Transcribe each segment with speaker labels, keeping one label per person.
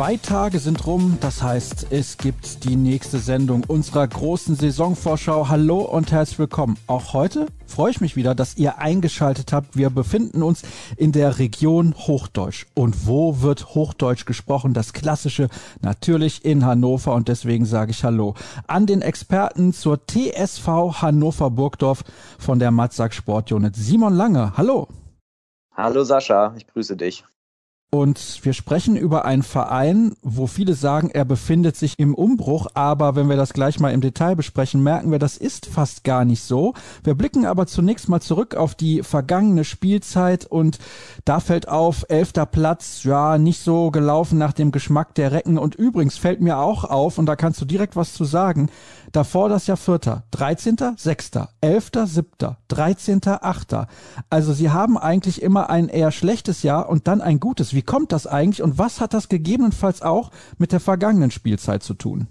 Speaker 1: Zwei Tage sind rum, das heißt, es gibt die nächste Sendung unserer großen Saisonvorschau. Hallo und herzlich willkommen. Auch heute freue ich mich wieder, dass ihr eingeschaltet habt. Wir befinden uns in der Region Hochdeutsch. Und wo wird Hochdeutsch gesprochen? Das klassische natürlich in Hannover und deswegen sage ich Hallo an den Experten zur TSV Hannover Burgdorf von der Matzak Sportunit. Simon Lange, hallo.
Speaker 2: Hallo Sascha, ich grüße dich.
Speaker 1: Und wir sprechen über einen Verein, wo viele sagen, er befindet sich im Umbruch, aber wenn wir das gleich mal im Detail besprechen, merken wir, das ist fast gar nicht so. Wir blicken aber zunächst mal zurück auf die vergangene Spielzeit und da fällt auf, elfter Platz, ja, nicht so gelaufen nach dem Geschmack der Recken. Und übrigens fällt mir auch auf, und da kannst du direkt was zu sagen, Davor das Jahr Vierter, 13., 6., 11., 7., 13., 8. Also sie haben eigentlich immer ein eher schlechtes Jahr und dann ein gutes. Wie kommt das eigentlich und was hat das gegebenenfalls auch mit der vergangenen Spielzeit zu tun?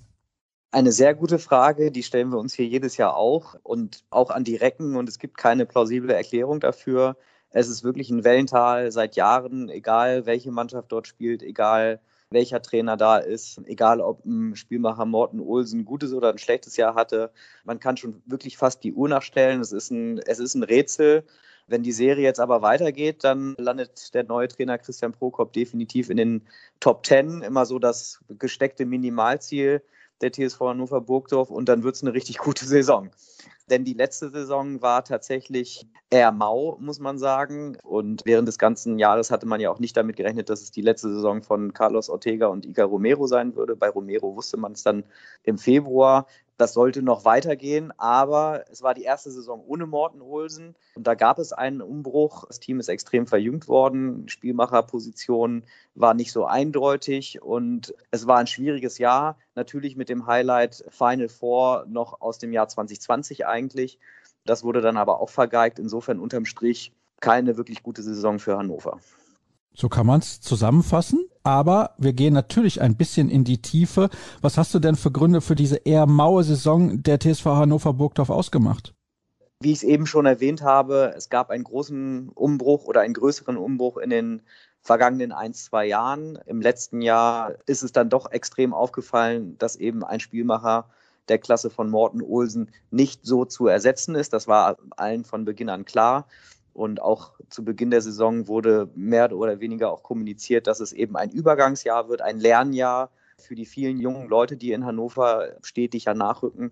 Speaker 2: Eine sehr gute Frage, die stellen wir uns hier jedes Jahr auch und auch an die Recken und es gibt keine plausible Erklärung dafür. Es ist wirklich ein Wellental seit Jahren, egal welche Mannschaft dort spielt, egal welcher Trainer da ist, egal ob ein Spielmacher Morten Olsen ein gutes oder ein schlechtes Jahr hatte. Man kann schon wirklich fast die Uhr nachstellen. Es ist ein, es ist ein Rätsel. Wenn die Serie jetzt aber weitergeht, dann landet der neue Trainer Christian Prokop definitiv in den Top Ten. Immer so das gesteckte Minimalziel der TSV Hannover Burgdorf und dann wird es eine richtig gute Saison. Denn die letzte Saison war tatsächlich eher mau, muss man sagen. Und während des ganzen Jahres hatte man ja auch nicht damit gerechnet, dass es die letzte Saison von Carlos Ortega und Ica Romero sein würde. Bei Romero wusste man es dann im Februar. Das sollte noch weitergehen, aber es war die erste Saison ohne Morten Olsen und da gab es einen Umbruch. Das Team ist extrem verjüngt worden, Spielmacherposition war nicht so eindeutig und es war ein schwieriges Jahr. Natürlich mit dem Highlight Final Four noch aus dem Jahr 2020 eigentlich. Das wurde dann aber auch vergeigt. Insofern unterm Strich keine wirklich gute Saison für Hannover.
Speaker 1: So kann man es zusammenfassen. Aber wir gehen natürlich ein bisschen in die Tiefe. Was hast du denn für Gründe für diese eher maue Saison der TSV Hannover Burgdorf ausgemacht?
Speaker 2: Wie ich es eben schon erwähnt habe, es gab einen großen Umbruch oder einen größeren Umbruch in den vergangenen ein, zwei Jahren. Im letzten Jahr ist es dann doch extrem aufgefallen, dass eben ein Spielmacher der Klasse von Morten Olsen nicht so zu ersetzen ist. Das war allen von Beginn an klar. Und auch zu Beginn der Saison wurde mehr oder weniger auch kommuniziert, dass es eben ein Übergangsjahr wird, ein Lernjahr für die vielen jungen Leute, die in Hannover stetig ja nachrücken.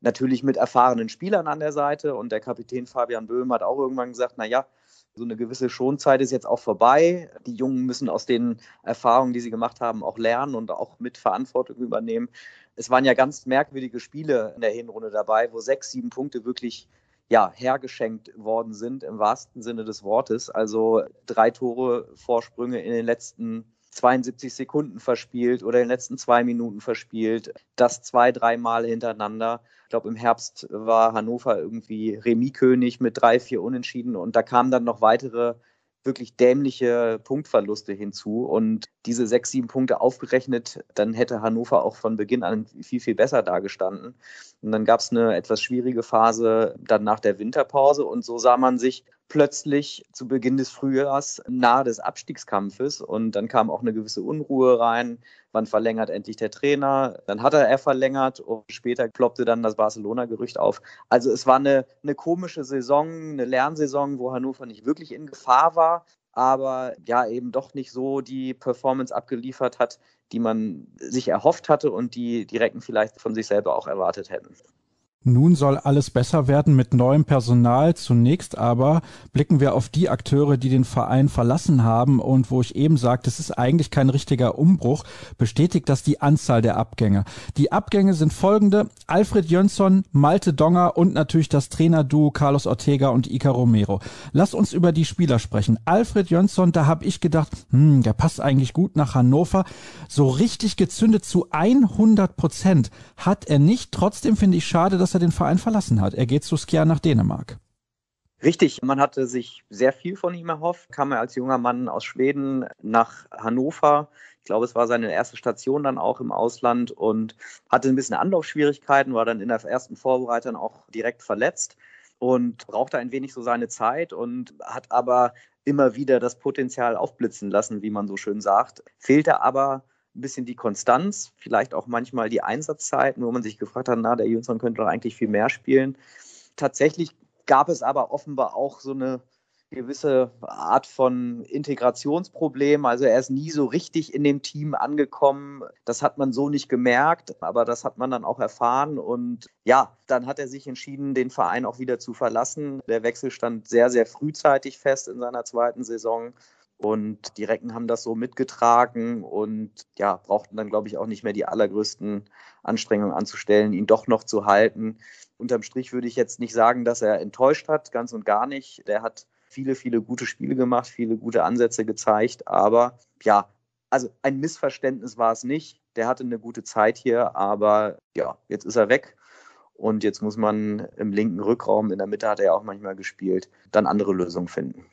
Speaker 2: Natürlich mit erfahrenen Spielern an der Seite. Und der Kapitän Fabian Böhm hat auch irgendwann gesagt, na ja, so eine gewisse Schonzeit ist jetzt auch vorbei. Die Jungen müssen aus den Erfahrungen, die sie gemacht haben, auch lernen und auch mit Verantwortung übernehmen. Es waren ja ganz merkwürdige Spiele in der Hinrunde dabei, wo sechs, sieben Punkte wirklich ja, hergeschenkt worden sind im wahrsten Sinne des Wortes. Also drei Tore Vorsprünge in den letzten 72 Sekunden verspielt oder in den letzten zwei Minuten verspielt. Das zwei, dreimal hintereinander. Ich glaube, im Herbst war Hannover irgendwie Remis-König mit drei, vier Unentschieden und da kamen dann noch weitere wirklich dämliche Punktverluste hinzu. Und diese sechs, sieben Punkte aufgerechnet, dann hätte Hannover auch von Beginn an viel, viel besser dagestanden. Und dann gab es eine etwas schwierige Phase dann nach der Winterpause. Und so sah man sich plötzlich zu Beginn des Frühjahrs nahe des Abstiegskampfes und dann kam auch eine gewisse Unruhe rein. Wann verlängert endlich der Trainer? Dann hat er, er verlängert und später ploppte dann das Barcelona-Gerücht auf. Also es war eine, eine komische Saison, eine Lernsaison, wo Hannover nicht wirklich in Gefahr war, aber ja eben doch nicht so die Performance abgeliefert hat, die man sich erhofft hatte und die die Recken vielleicht von sich selber auch erwartet hätten.
Speaker 1: Nun soll alles besser werden mit neuem Personal. Zunächst aber blicken wir auf die Akteure, die den Verein verlassen haben und wo ich eben sagte, es ist eigentlich kein richtiger Umbruch, bestätigt das die Anzahl der Abgänge. Die Abgänge sind folgende. Alfred Jönsson, Malte Donger und natürlich das Trainerduo Carlos Ortega und Ica Romero. Lass uns über die Spieler sprechen. Alfred Jönsson, da habe ich gedacht, hm, der passt eigentlich gut nach Hannover. So richtig gezündet zu 100 Prozent hat er nicht. Trotzdem finde ich schade, dass dass er den Verein verlassen hat. Er geht zu Skja nach Dänemark.
Speaker 2: Richtig, man hatte sich sehr viel von ihm erhofft. Kam er als junger Mann aus Schweden nach Hannover. Ich glaube, es war seine erste Station dann auch im Ausland und hatte ein bisschen Anlaufschwierigkeiten, war dann in der ersten Vorbereitung auch direkt verletzt und brauchte ein wenig so seine Zeit und hat aber immer wieder das Potenzial aufblitzen lassen, wie man so schön sagt. Fehlte aber ein bisschen die Konstanz, vielleicht auch manchmal die Einsatzzeiten, wo man sich gefragt hat, na, der Jünsson könnte doch eigentlich viel mehr spielen. Tatsächlich gab es aber offenbar auch so eine gewisse Art von Integrationsproblem. Also er ist nie so richtig in dem Team angekommen. Das hat man so nicht gemerkt, aber das hat man dann auch erfahren. Und ja, dann hat er sich entschieden, den Verein auch wieder zu verlassen. Der Wechsel stand sehr, sehr frühzeitig fest in seiner zweiten Saison. Und die Recken haben das so mitgetragen und ja, brauchten dann, glaube ich, auch nicht mehr die allergrößten Anstrengungen anzustellen, ihn doch noch zu halten. Unterm Strich würde ich jetzt nicht sagen, dass er enttäuscht hat, ganz und gar nicht. Der hat viele, viele gute Spiele gemacht, viele gute Ansätze gezeigt, aber ja, also ein Missverständnis war es nicht. Der hatte eine gute Zeit hier, aber ja, jetzt ist er weg. Und jetzt muss man im linken Rückraum, in der Mitte hat er ja auch manchmal gespielt, dann andere Lösungen finden.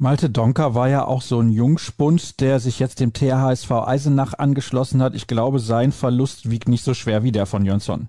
Speaker 1: Malte Donker war ja auch so ein Jungspund, der sich jetzt dem THSV Eisenach angeschlossen hat. Ich glaube, sein Verlust wiegt nicht so schwer wie der von Jönsson.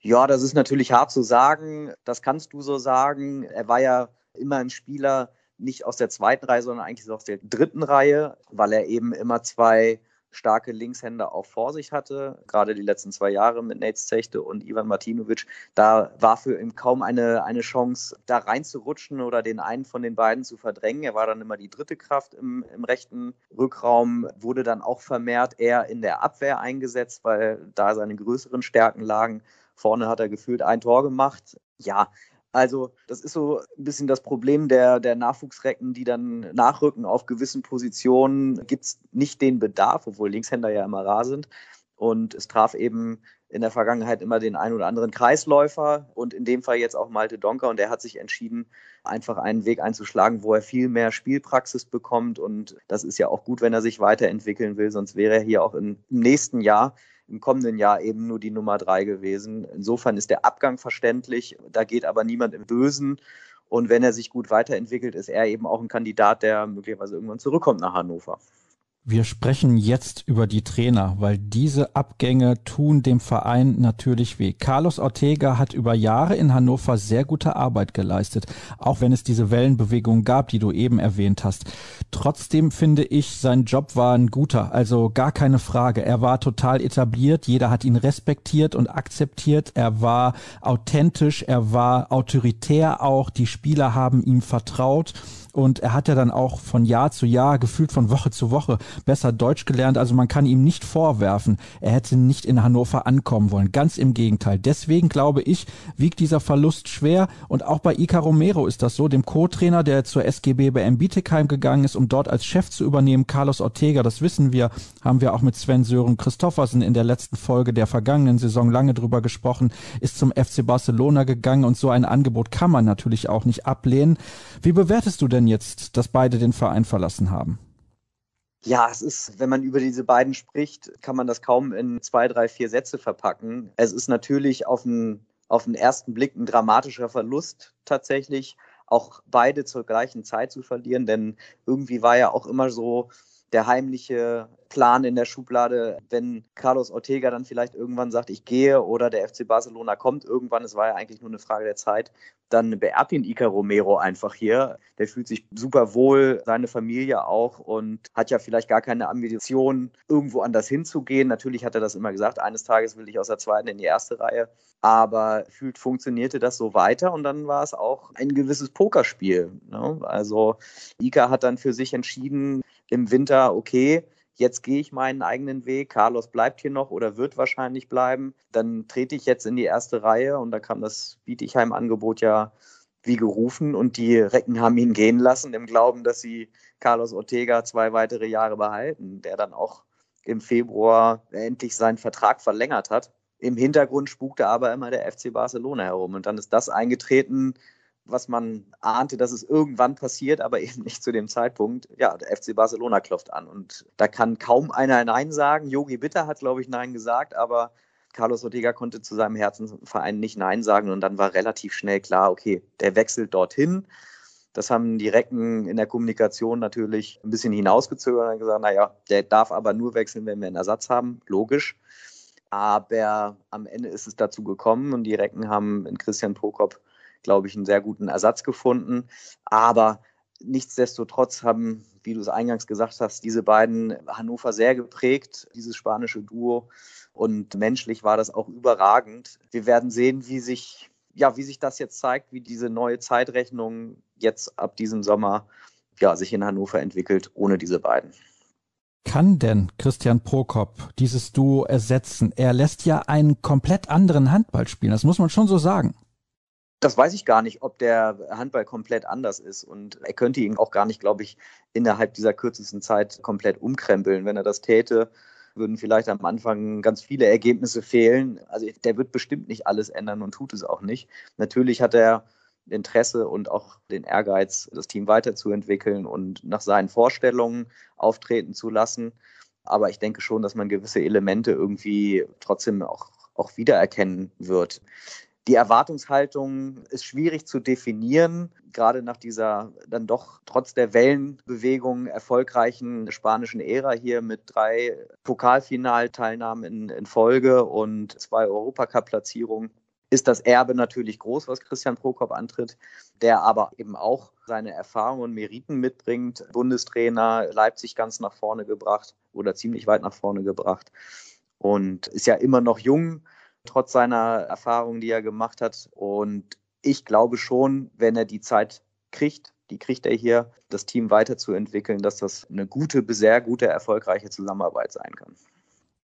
Speaker 2: Ja, das ist natürlich hart zu sagen. Das kannst du so sagen. Er war ja immer ein Spieler, nicht aus der zweiten Reihe, sondern eigentlich aus der dritten Reihe, weil er eben immer zwei starke Linkshänder auch vor sich hatte, gerade die letzten zwei Jahre mit Nate Zechte und Ivan Martinovic. Da war für ihn kaum eine, eine Chance, da reinzurutschen oder den einen von den beiden zu verdrängen. Er war dann immer die dritte Kraft im, im rechten Rückraum, wurde dann auch vermehrt eher in der Abwehr eingesetzt, weil da seine größeren Stärken lagen. Vorne hat er gefühlt ein Tor gemacht. Ja, also das ist so ein bisschen das Problem der, der Nachwuchsrecken, die dann nachrücken auf gewissen Positionen. Gibt es nicht den Bedarf, obwohl Linkshänder ja immer rar sind. Und es traf eben in der Vergangenheit immer den einen oder anderen Kreisläufer und in dem Fall jetzt auch Malte Donker. Und der hat sich entschieden, einfach einen Weg einzuschlagen, wo er viel mehr Spielpraxis bekommt. Und das ist ja auch gut, wenn er sich weiterentwickeln will. Sonst wäre er hier auch im nächsten Jahr im kommenden Jahr eben nur die Nummer drei gewesen. Insofern ist der Abgang verständlich, da geht aber niemand im Bösen. Und wenn er sich gut weiterentwickelt, ist er eben auch ein Kandidat, der möglicherweise irgendwann zurückkommt nach Hannover.
Speaker 1: Wir sprechen jetzt über die Trainer, weil diese Abgänge tun dem Verein natürlich weh. Carlos Ortega hat über Jahre in Hannover sehr gute Arbeit geleistet, auch wenn es diese Wellenbewegung gab, die du eben erwähnt hast. Trotzdem finde ich, sein Job war ein guter, also gar keine Frage. Er war total etabliert, jeder hat ihn respektiert und akzeptiert. Er war authentisch, er war autoritär auch, die Spieler haben ihm vertraut und er hat ja dann auch von Jahr zu Jahr, gefühlt von Woche zu Woche, besser Deutsch gelernt. Also man kann ihm nicht vorwerfen, er hätte nicht in Hannover ankommen wollen. Ganz im Gegenteil. Deswegen glaube ich, wiegt dieser Verlust schwer. Und auch bei Ica Romero ist das so, dem Co-Trainer, der zur SGB bei Bietigheim gegangen ist, um dort als Chef zu übernehmen. Carlos Ortega, das wissen wir, haben wir auch mit Sven Sören Christoffersen in der letzten Folge der vergangenen Saison lange drüber gesprochen, ist zum FC Barcelona gegangen und so ein Angebot kann man natürlich auch nicht ablehnen. Wie bewertest du denn denn jetzt, dass beide den Verein verlassen haben?
Speaker 2: Ja, es ist, wenn man über diese beiden spricht, kann man das kaum in zwei, drei, vier Sätze verpacken. Es ist natürlich auf den, auf den ersten Blick ein dramatischer Verlust tatsächlich, auch beide zur gleichen Zeit zu verlieren, denn irgendwie war ja auch immer so der heimliche Plan in der Schublade, wenn Carlos Ortega dann vielleicht irgendwann sagt, ich gehe oder der FC Barcelona kommt irgendwann, es war ja eigentlich nur eine Frage der Zeit, dann beerbt ihn Ica Romero einfach hier. Der fühlt sich super wohl, seine Familie auch und hat ja vielleicht gar keine Ambition, irgendwo anders hinzugehen. Natürlich hat er das immer gesagt, eines Tages will ich aus der zweiten in die erste Reihe. Aber fühlt, funktionierte das so weiter und dann war es auch ein gewisses Pokerspiel. Ne? Also Ica hat dann für sich entschieden im Winter, okay, jetzt gehe ich meinen eigenen Weg, Carlos bleibt hier noch oder wird wahrscheinlich bleiben, dann trete ich jetzt in die erste Reihe und da kam das Bietigheim-Angebot ja wie gerufen und die Recken haben ihn gehen lassen im Glauben, dass sie Carlos Ortega zwei weitere Jahre behalten, der dann auch im Februar endlich seinen Vertrag verlängert hat. Im Hintergrund spukte aber immer der FC Barcelona herum und dann ist das eingetreten, was man ahnte, dass es irgendwann passiert, aber eben nicht zu dem Zeitpunkt. Ja, der FC Barcelona klopft an und da kann kaum einer Nein sagen. Yogi Bitter hat, glaube ich, Nein gesagt, aber Carlos Ortega konnte zu seinem Herzensverein nicht Nein sagen und dann war relativ schnell klar, okay, der wechselt dorthin. Das haben die Recken in der Kommunikation natürlich ein bisschen hinausgezögert und gesagt, naja, der darf aber nur wechseln, wenn wir einen Ersatz haben. Logisch. Aber am Ende ist es dazu gekommen und die Recken haben in Christian Prokop, glaube ich, einen sehr guten Ersatz gefunden. Aber nichtsdestotrotz haben, wie du es eingangs gesagt hast, diese beiden Hannover sehr geprägt, dieses spanische Duo. Und menschlich war das auch überragend. Wir werden sehen, wie sich ja, wie sich das jetzt zeigt, wie diese neue Zeitrechnung jetzt ab diesem Sommer ja, sich in Hannover entwickelt, ohne diese beiden.
Speaker 1: Kann denn Christian Prokop dieses Duo ersetzen? Er lässt ja einen komplett anderen Handball spielen, das muss man schon so sagen.
Speaker 2: Das weiß ich gar nicht, ob der Handball komplett anders ist. Und er könnte ihn auch gar nicht, glaube ich, innerhalb dieser kürzesten Zeit komplett umkrempeln. Wenn er das täte, würden vielleicht am Anfang ganz viele Ergebnisse fehlen. Also der wird bestimmt nicht alles ändern und tut es auch nicht. Natürlich hat er Interesse und auch den Ehrgeiz, das Team weiterzuentwickeln und nach seinen Vorstellungen auftreten zu lassen. Aber ich denke schon, dass man gewisse Elemente irgendwie trotzdem auch, auch wiedererkennen wird. Die Erwartungshaltung ist schwierig zu definieren, gerade nach dieser dann doch trotz der Wellenbewegung erfolgreichen spanischen Ära hier mit drei Pokalfinalteilnahmen in, in Folge und zwei Europacup-Platzierungen ist das Erbe natürlich groß, was Christian Prokop antritt, der aber eben auch seine Erfahrungen und Meriten mitbringt. Bundestrainer, Leipzig ganz nach vorne gebracht oder ziemlich weit nach vorne gebracht und ist ja immer noch jung, trotz seiner Erfahrungen, die er gemacht hat. Und ich glaube schon, wenn er die Zeit kriegt, die kriegt er hier, das Team weiterzuentwickeln, dass das eine gute, sehr gute, erfolgreiche Zusammenarbeit sein kann.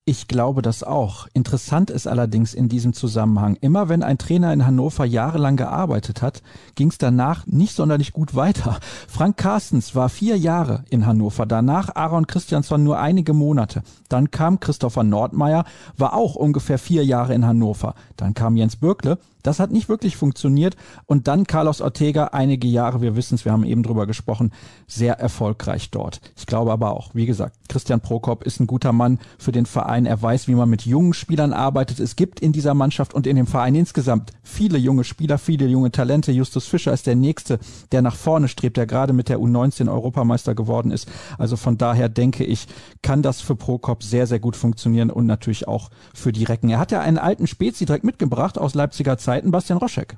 Speaker 1: Ich glaube das auch. Interessant ist allerdings in diesem Zusammenhang, immer wenn ein Trainer in Hannover jahrelang gearbeitet hat, ging es danach nicht sonderlich gut weiter. Frank Carstens war vier Jahre in Hannover, danach Aaron Christiansson nur einige Monate. Dann kam Christopher Nordmeier, war auch ungefähr vier Jahre in Hannover. Dann kam Jens Bürkle, das hat nicht wirklich funktioniert. Und dann Carlos Ortega, einige Jahre, wir wissen es, wir haben eben drüber gesprochen, sehr erfolgreich dort. Ich glaube aber auch, wie gesagt, Christian Prokop ist ein guter Mann für den Verein. Er weiß, wie man mit jungen Spielern arbeitet. Es gibt in dieser Mannschaft und in dem Verein insgesamt viele junge Spieler, viele junge Talente. Justus Fischer ist der Nächste, der nach vorne strebt, der gerade mit der U19 Europameister geworden ist. Also von daher denke ich, kann das für Prokop sehr, sehr gut funktionieren und natürlich auch für die Recken. Er hat ja einen alten Spezi direkt mitgebracht aus Leipziger Zeit Zeiten Bastian Roschek.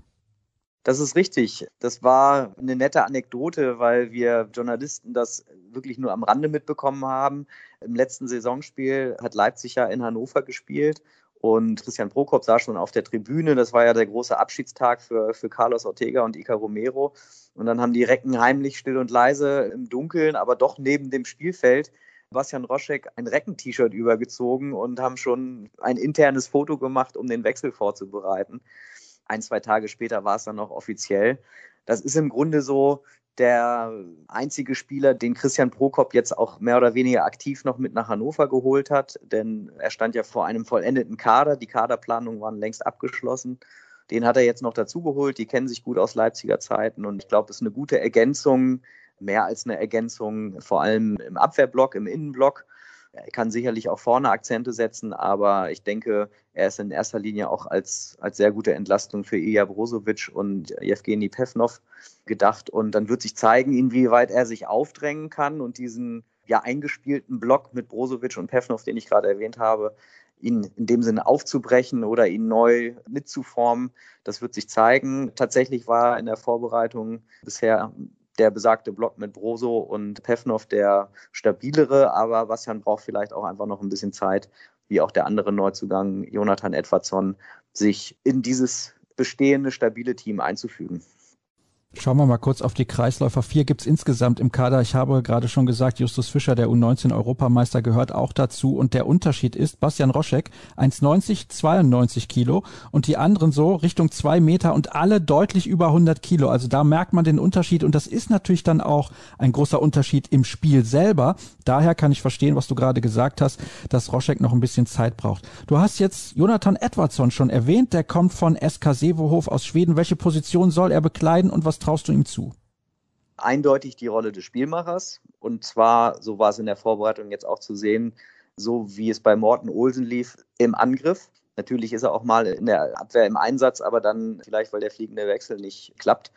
Speaker 2: Das ist richtig. Das war eine nette Anekdote, weil wir Journalisten das wirklich nur am Rande mitbekommen haben. Im letzten Saisonspiel hat Leipzig ja in Hannover gespielt und Christian Prokop saß schon auf der Tribüne. Das war ja der große Abschiedstag für, für Carlos Ortega und Ica Romero. Und dann haben die Recken heimlich still und leise im Dunkeln, aber doch neben dem Spielfeld Bastian Roschek ein Recken-T-Shirt übergezogen und haben schon ein internes Foto gemacht, um den Wechsel vorzubereiten ein, zwei Tage später war es dann noch offiziell. Das ist im Grunde so der einzige Spieler, den Christian Prokop jetzt auch mehr oder weniger aktiv noch mit nach Hannover geholt hat, denn er stand ja vor einem vollendeten Kader. Die Kaderplanungen waren längst abgeschlossen. Den hat er jetzt noch dazugeholt. Die kennen sich gut aus Leipziger Zeiten und ich glaube, es ist eine gute Ergänzung, mehr als eine Ergänzung, vor allem im Abwehrblock, im Innenblock. Er kann sicherlich auch vorne Akzente setzen, aber ich denke, er ist in erster Linie auch als, als sehr gute Entlastung für Ilya Brozovic und Jewgeni Pevnov gedacht. Und dann wird sich zeigen, inwieweit er sich aufdrängen kann und diesen ja eingespielten Block mit Brozovic und Pevnov, den ich gerade erwähnt habe, ihn in dem Sinne aufzubrechen oder ihn neu mitzuformen. Das wird sich zeigen. Tatsächlich war in der Vorbereitung bisher der besagte Block mit Broso und Pefnov der stabilere, aber Bastian braucht vielleicht auch einfach noch ein bisschen Zeit, wie auch der andere Neuzugang Jonathan Edwardson, sich in dieses bestehende stabile Team einzufügen.
Speaker 1: Schauen wir mal kurz auf die Kreisläufer. Vier gibt's insgesamt im Kader. Ich habe gerade schon gesagt, Justus Fischer, der U19-Europameister, gehört auch dazu. Und der Unterschied ist, Bastian Roschek, 1,90, 92 Kilo und die anderen so Richtung zwei Meter und alle deutlich über 100 Kilo. Also da merkt man den Unterschied und das ist natürlich dann auch ein großer Unterschied im Spiel selber. Daher kann ich verstehen, was du gerade gesagt hast, dass Roschek noch ein bisschen Zeit braucht. Du hast jetzt Jonathan Edwardson schon erwähnt. Der kommt von SK Sevohof aus Schweden. Welche Position soll er bekleiden und was traust du ihm zu?
Speaker 2: Eindeutig die Rolle des Spielmachers. Und zwar, so war es in der Vorbereitung jetzt auch zu sehen, so wie es bei Morten Olsen lief, im Angriff. Natürlich ist er auch mal in der Abwehr im Einsatz, aber dann vielleicht, weil der fliegende Wechsel nicht klappt.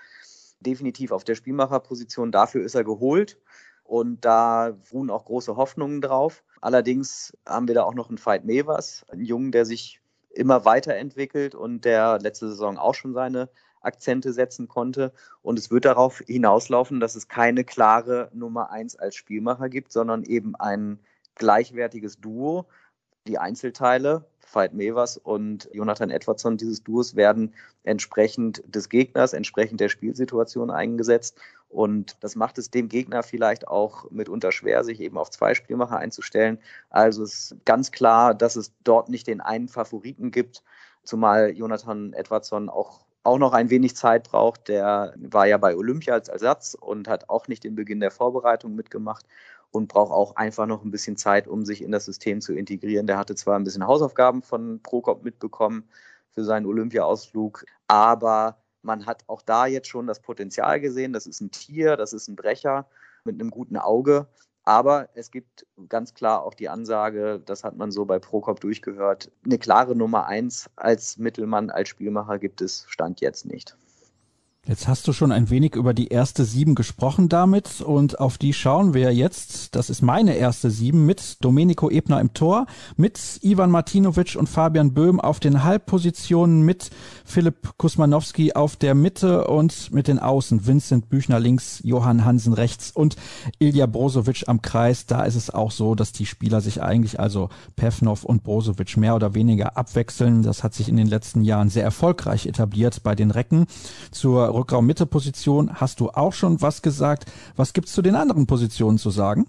Speaker 2: Definitiv auf der Spielmacherposition. Dafür ist er geholt. Und da ruhen auch große Hoffnungen drauf. Allerdings haben wir da auch noch einen Veit Mevers, einen Jungen, der sich immer weiterentwickelt und der letzte Saison auch schon seine Akzente setzen konnte. Und es wird darauf hinauslaufen, dass es keine klare Nummer eins als Spielmacher gibt, sondern eben ein gleichwertiges Duo. Die Einzelteile, Veit Mevers und Jonathan Edwardson dieses Duos, werden entsprechend des Gegners, entsprechend der Spielsituation eingesetzt. Und das macht es dem Gegner vielleicht auch mitunter schwer, sich eben auf zwei Spielmacher einzustellen. Also es ist ganz klar, dass es dort nicht den einen Favoriten gibt, zumal Jonathan Edwardson auch auch noch ein wenig Zeit braucht. Der war ja bei Olympia als Ersatz und hat auch nicht den Beginn der Vorbereitung mitgemacht und braucht auch einfach noch ein bisschen Zeit, um sich in das System zu integrieren. Der hatte zwar ein bisschen Hausaufgaben von Prokop mitbekommen für seinen Olympia-Ausflug, aber man hat auch da jetzt schon das Potenzial gesehen. Das ist ein Tier, das ist ein Brecher mit einem guten Auge. Aber es gibt ganz klar auch die Ansage, das hat man so bei Prokop durchgehört, eine klare Nummer eins als Mittelmann, als Spielmacher gibt es Stand jetzt nicht.
Speaker 1: Jetzt hast du schon ein wenig über die erste Sieben gesprochen damit und auf die schauen wir jetzt. Das ist meine erste Sieben mit Domenico Ebner im Tor, mit Ivan Martinovic und Fabian Böhm auf den Halbpositionen, mit Philipp Kusmanowski auf der Mitte und mit den Außen Vincent Büchner links, Johann Hansen rechts und Ilja Brozovic am Kreis. Da ist es auch so, dass die Spieler sich eigentlich, also Pevnov und Brozovic, mehr oder weniger abwechseln. Das hat sich in den letzten Jahren sehr erfolgreich etabliert bei den Recken. Zur Rückraum-Mitte-Position hast du auch schon was gesagt. Was gibt's zu den anderen Positionen zu sagen?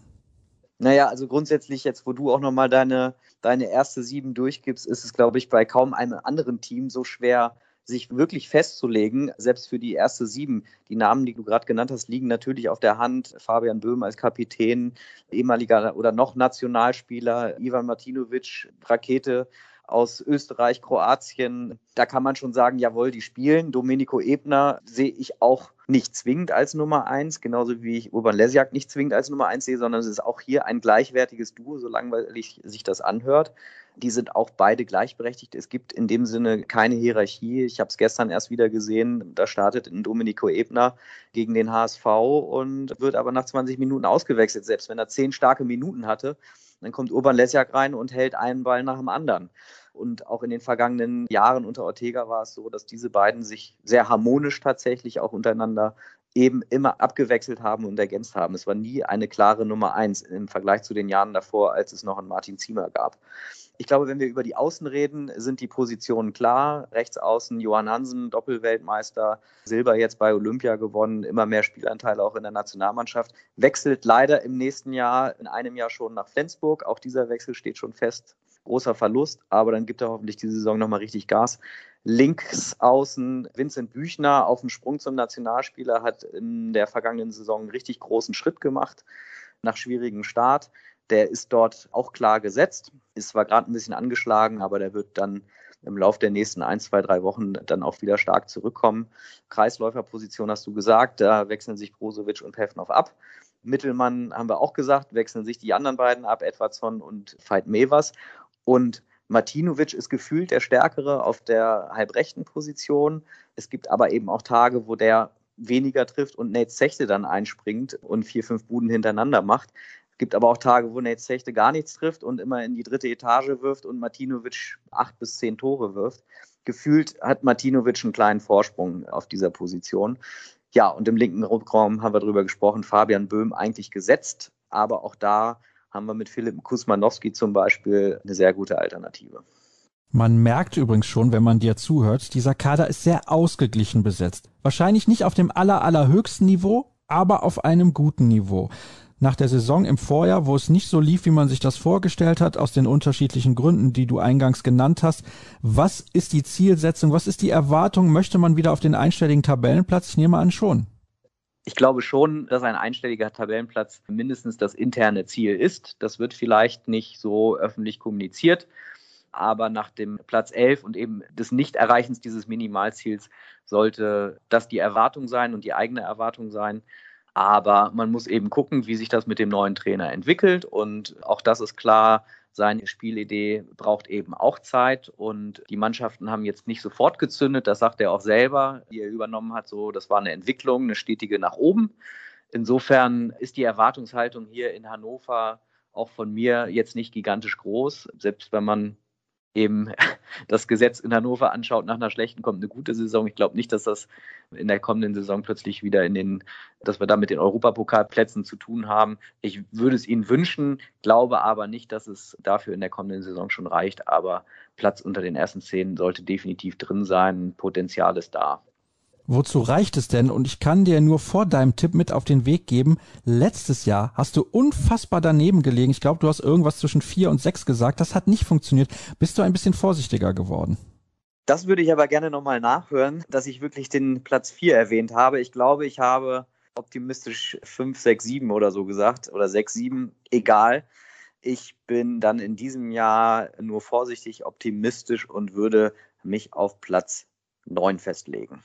Speaker 2: Naja, also grundsätzlich jetzt, wo du auch nochmal deine, deine erste Sieben durchgibst, ist es, glaube ich, bei kaum einem anderen Team so schwer, sich wirklich festzulegen, selbst für die erste Sieben. Die Namen, die du gerade genannt hast, liegen natürlich auf der Hand. Fabian Böhm als Kapitän, ehemaliger oder noch Nationalspieler, Ivan Martinovic, Rakete aus Österreich, Kroatien. Da kann man schon sagen, jawohl, die spielen. Domenico Ebner sehe ich auch nicht zwingend als Nummer eins, genauso wie ich Urban Lesjak nicht zwingend als Nummer eins sehe, sondern es ist auch hier ein gleichwertiges Duo, so langweilig sich das anhört. Die sind auch beide gleichberechtigt. Es gibt in dem Sinne keine Hierarchie. Ich habe es gestern erst wieder gesehen. Da startet ein Domenico Ebner gegen den HSV und wird aber nach 20 Minuten ausgewechselt, selbst wenn er zehn starke Minuten hatte. Dann kommt Urban Lesjak rein und hält einen Ball nach dem anderen. Und auch in den vergangenen Jahren unter Ortega war es so, dass diese beiden sich sehr harmonisch tatsächlich auch untereinander eben immer abgewechselt haben und ergänzt haben. Es war nie eine klare Nummer eins im Vergleich zu den Jahren davor, als es noch einen Martin Ziemer gab. Ich glaube, wenn wir über die Außen reden, sind die Positionen klar. Rechts außen Johann Hansen, Doppelweltmeister, Silber jetzt bei Olympia gewonnen, immer mehr Spielanteile auch in der Nationalmannschaft. Wechselt leider im nächsten Jahr, in einem Jahr schon nach Flensburg. Auch dieser Wechsel steht schon fest großer Verlust, aber dann gibt er hoffentlich die Saison nochmal richtig Gas. Links außen Vincent Büchner auf dem Sprung zum Nationalspieler hat in der vergangenen Saison einen richtig großen Schritt gemacht nach schwierigem Start. Der ist dort auch klar gesetzt, ist zwar gerade ein bisschen angeschlagen, aber der wird dann im Laufe der nächsten ein, zwei, drei Wochen dann auch wieder stark zurückkommen. Kreisläuferposition hast du gesagt, da wechseln sich Brozovic und Pefnov ab. Mittelmann haben wir auch gesagt, wechseln sich die anderen beiden ab, Edwardson und Veit Mevers. Und Martinovic ist gefühlt der Stärkere auf der halbrechten Position. Es gibt aber eben auch Tage, wo der weniger trifft und Nate Zechte dann einspringt und vier, fünf Buden hintereinander macht. Gibt aber auch Tage, wo Nate Zechte gar nichts trifft und immer in die dritte Etage wirft und Martinovic acht bis zehn Tore wirft. Gefühlt hat Martinovic einen kleinen Vorsprung auf dieser Position. Ja, und im linken Rückraum haben wir darüber gesprochen, Fabian Böhm eigentlich gesetzt, aber auch da haben wir mit Philipp Kusmanowski zum Beispiel eine sehr gute Alternative.
Speaker 1: Man merkt übrigens schon, wenn man dir zuhört, dieser Kader ist sehr ausgeglichen besetzt. Wahrscheinlich nicht auf dem aller, allerhöchsten Niveau, aber auf einem guten Niveau. Nach der Saison im Vorjahr, wo es nicht so lief, wie man sich das vorgestellt hat, aus den unterschiedlichen Gründen, die du eingangs genannt hast, was ist die Zielsetzung, was ist die Erwartung? Möchte man wieder auf den einstelligen Tabellenplatz? Ich nehme an schon.
Speaker 2: Ich glaube schon, dass ein einstelliger Tabellenplatz mindestens das interne Ziel ist. Das wird vielleicht nicht so öffentlich kommuniziert, aber nach dem Platz 11 und eben des Nichterreichens dieses Minimalziels sollte das die Erwartung sein und die eigene Erwartung sein. Aber man muss eben gucken, wie sich das mit dem neuen Trainer entwickelt. Und auch das ist klar, Seine Spielidee braucht eben auch Zeit und die Mannschaften haben jetzt nicht sofort gezündet. Das sagt er auch selber, die er übernommen hat. So, das war eine Entwicklung, eine stetige nach oben. Insofern ist die Erwartungshaltung hier in Hannover auch von mir jetzt nicht gigantisch groß. Selbst wenn man eben das Gesetz in Hannover anschaut, nach einer schlechten kommt eine gute Saison. Ich glaube nicht, dass das in der kommenden Saison plötzlich wieder in den, dass wir da mit den Europapokalplätzen zu tun haben. Ich würde es ihnen wünschen, glaube aber nicht, dass es dafür in der kommenden Saison schon reicht. Aber Platz unter den ersten zehn sollte definitiv drin sein. Potenzial ist da.
Speaker 1: Wozu reicht es denn? Und ich kann dir nur vor deinem Tipp mit auf den Weg geben. Letztes Jahr hast du unfassbar daneben gelegen. Ich glaube, du hast irgendwas zwischen vier und sechs gesagt. Das hat nicht funktioniert. Bist du ein bisschen vorsichtiger geworden?
Speaker 2: Das würde ich aber gerne nochmal nachhören, dass ich wirklich den Platz vier erwähnt habe. Ich glaube, ich habe optimistisch fünf, sechs, sieben oder so gesagt oder sechs, sieben, egal. Ich bin dann in diesem Jahr nur vorsichtig optimistisch und würde mich auf Platz neun festlegen.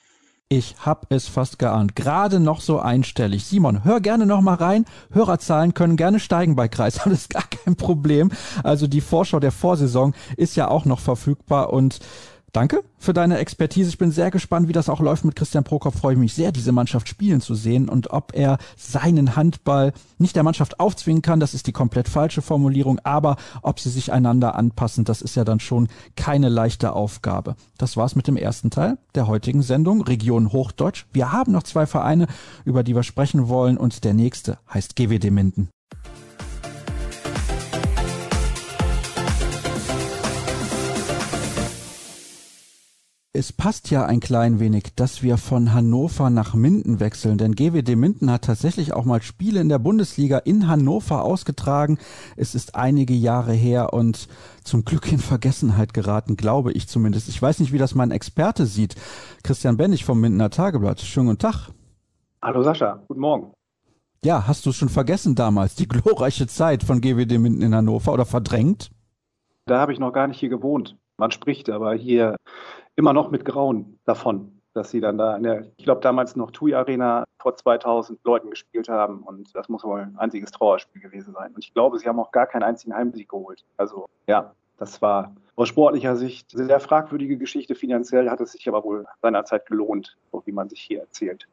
Speaker 1: Ich hab es fast geahnt. Gerade noch so einstellig. Simon, hör gerne noch mal rein. Hörerzahlen können gerne steigen bei Kreis. Das ist gar kein Problem. Also die Vorschau der Vorsaison ist ja auch noch verfügbar und Danke für deine Expertise. Ich bin sehr gespannt, wie das auch läuft mit Christian Prokop. Freue ich mich sehr, diese Mannschaft spielen zu sehen und ob er seinen Handball nicht der Mannschaft aufzwingen kann. Das ist die komplett falsche Formulierung. Aber ob sie sich einander anpassen, das ist ja dann schon keine leichte Aufgabe. Das war's mit dem ersten Teil der heutigen Sendung Region Hochdeutsch. Wir haben noch zwei Vereine, über die wir sprechen wollen und der nächste heißt GWD Minden. Es passt ja ein klein wenig, dass wir von Hannover nach Minden wechseln, denn GWD Minden hat tatsächlich auch mal Spiele in der Bundesliga in Hannover ausgetragen. Es ist einige Jahre her und zum Glück in Vergessenheit geraten, glaube ich zumindest. Ich weiß nicht, wie das mein Experte sieht. Christian Bennig vom Mindener Tageblatt. Schönen guten Tag.
Speaker 3: Hallo Sascha, guten Morgen.
Speaker 1: Ja, hast du es schon vergessen damals, die glorreiche Zeit von GWD Minden in Hannover oder verdrängt?
Speaker 3: Da habe ich noch gar nicht hier gewohnt. Man spricht aber hier immer noch mit Grauen davon, dass sie dann da in der, ich glaube damals noch TUI Arena vor 2000 Leuten gespielt haben und das muss wohl ein einziges Trauerspiel gewesen sein. Und ich glaube, sie haben auch gar keinen einzigen Heimsieg geholt. Also ja, das war aus sportlicher Sicht eine sehr fragwürdige Geschichte. Finanziell hat es sich aber wohl seinerzeit gelohnt, so wie man sich hier erzählt.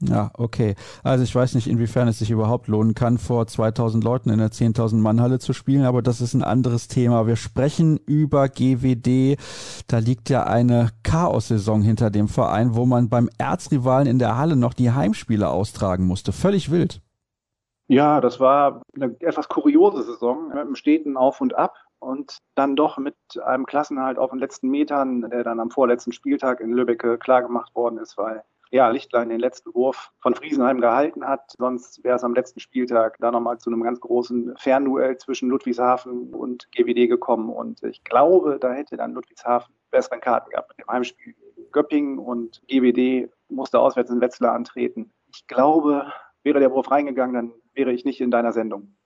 Speaker 1: Ja, okay. Also ich weiß nicht, inwiefern es sich überhaupt lohnen kann, vor 2000 Leuten in der 10.000 Mann Halle zu spielen, aber das ist ein anderes Thema. Wir sprechen über GWD. Da liegt ja eine Chaos-Saison hinter dem Verein, wo man beim Erzrivalen in der Halle noch die Heimspiele austragen musste. Völlig wild.
Speaker 3: Ja, das war eine etwas kuriose Saison mit einem steten Auf und Ab und dann doch mit einem Klassenhalt auf den letzten Metern, der dann am vorletzten Spieltag in Lübeck klargemacht worden ist, weil ja, Lichtlein den letzten Wurf von Friesenheim gehalten hat. Sonst wäre es am letzten Spieltag da nochmal zu einem ganz großen Fernduell zwischen Ludwigshafen und GWD gekommen. Und ich glaube, da hätte dann Ludwigshafen besseren Karten gehabt mit dem Heimspiel. Göppingen und GWD musste auswärts in Wetzlar antreten. Ich glaube, wäre der Wurf reingegangen, dann wäre ich nicht in deiner Sendung.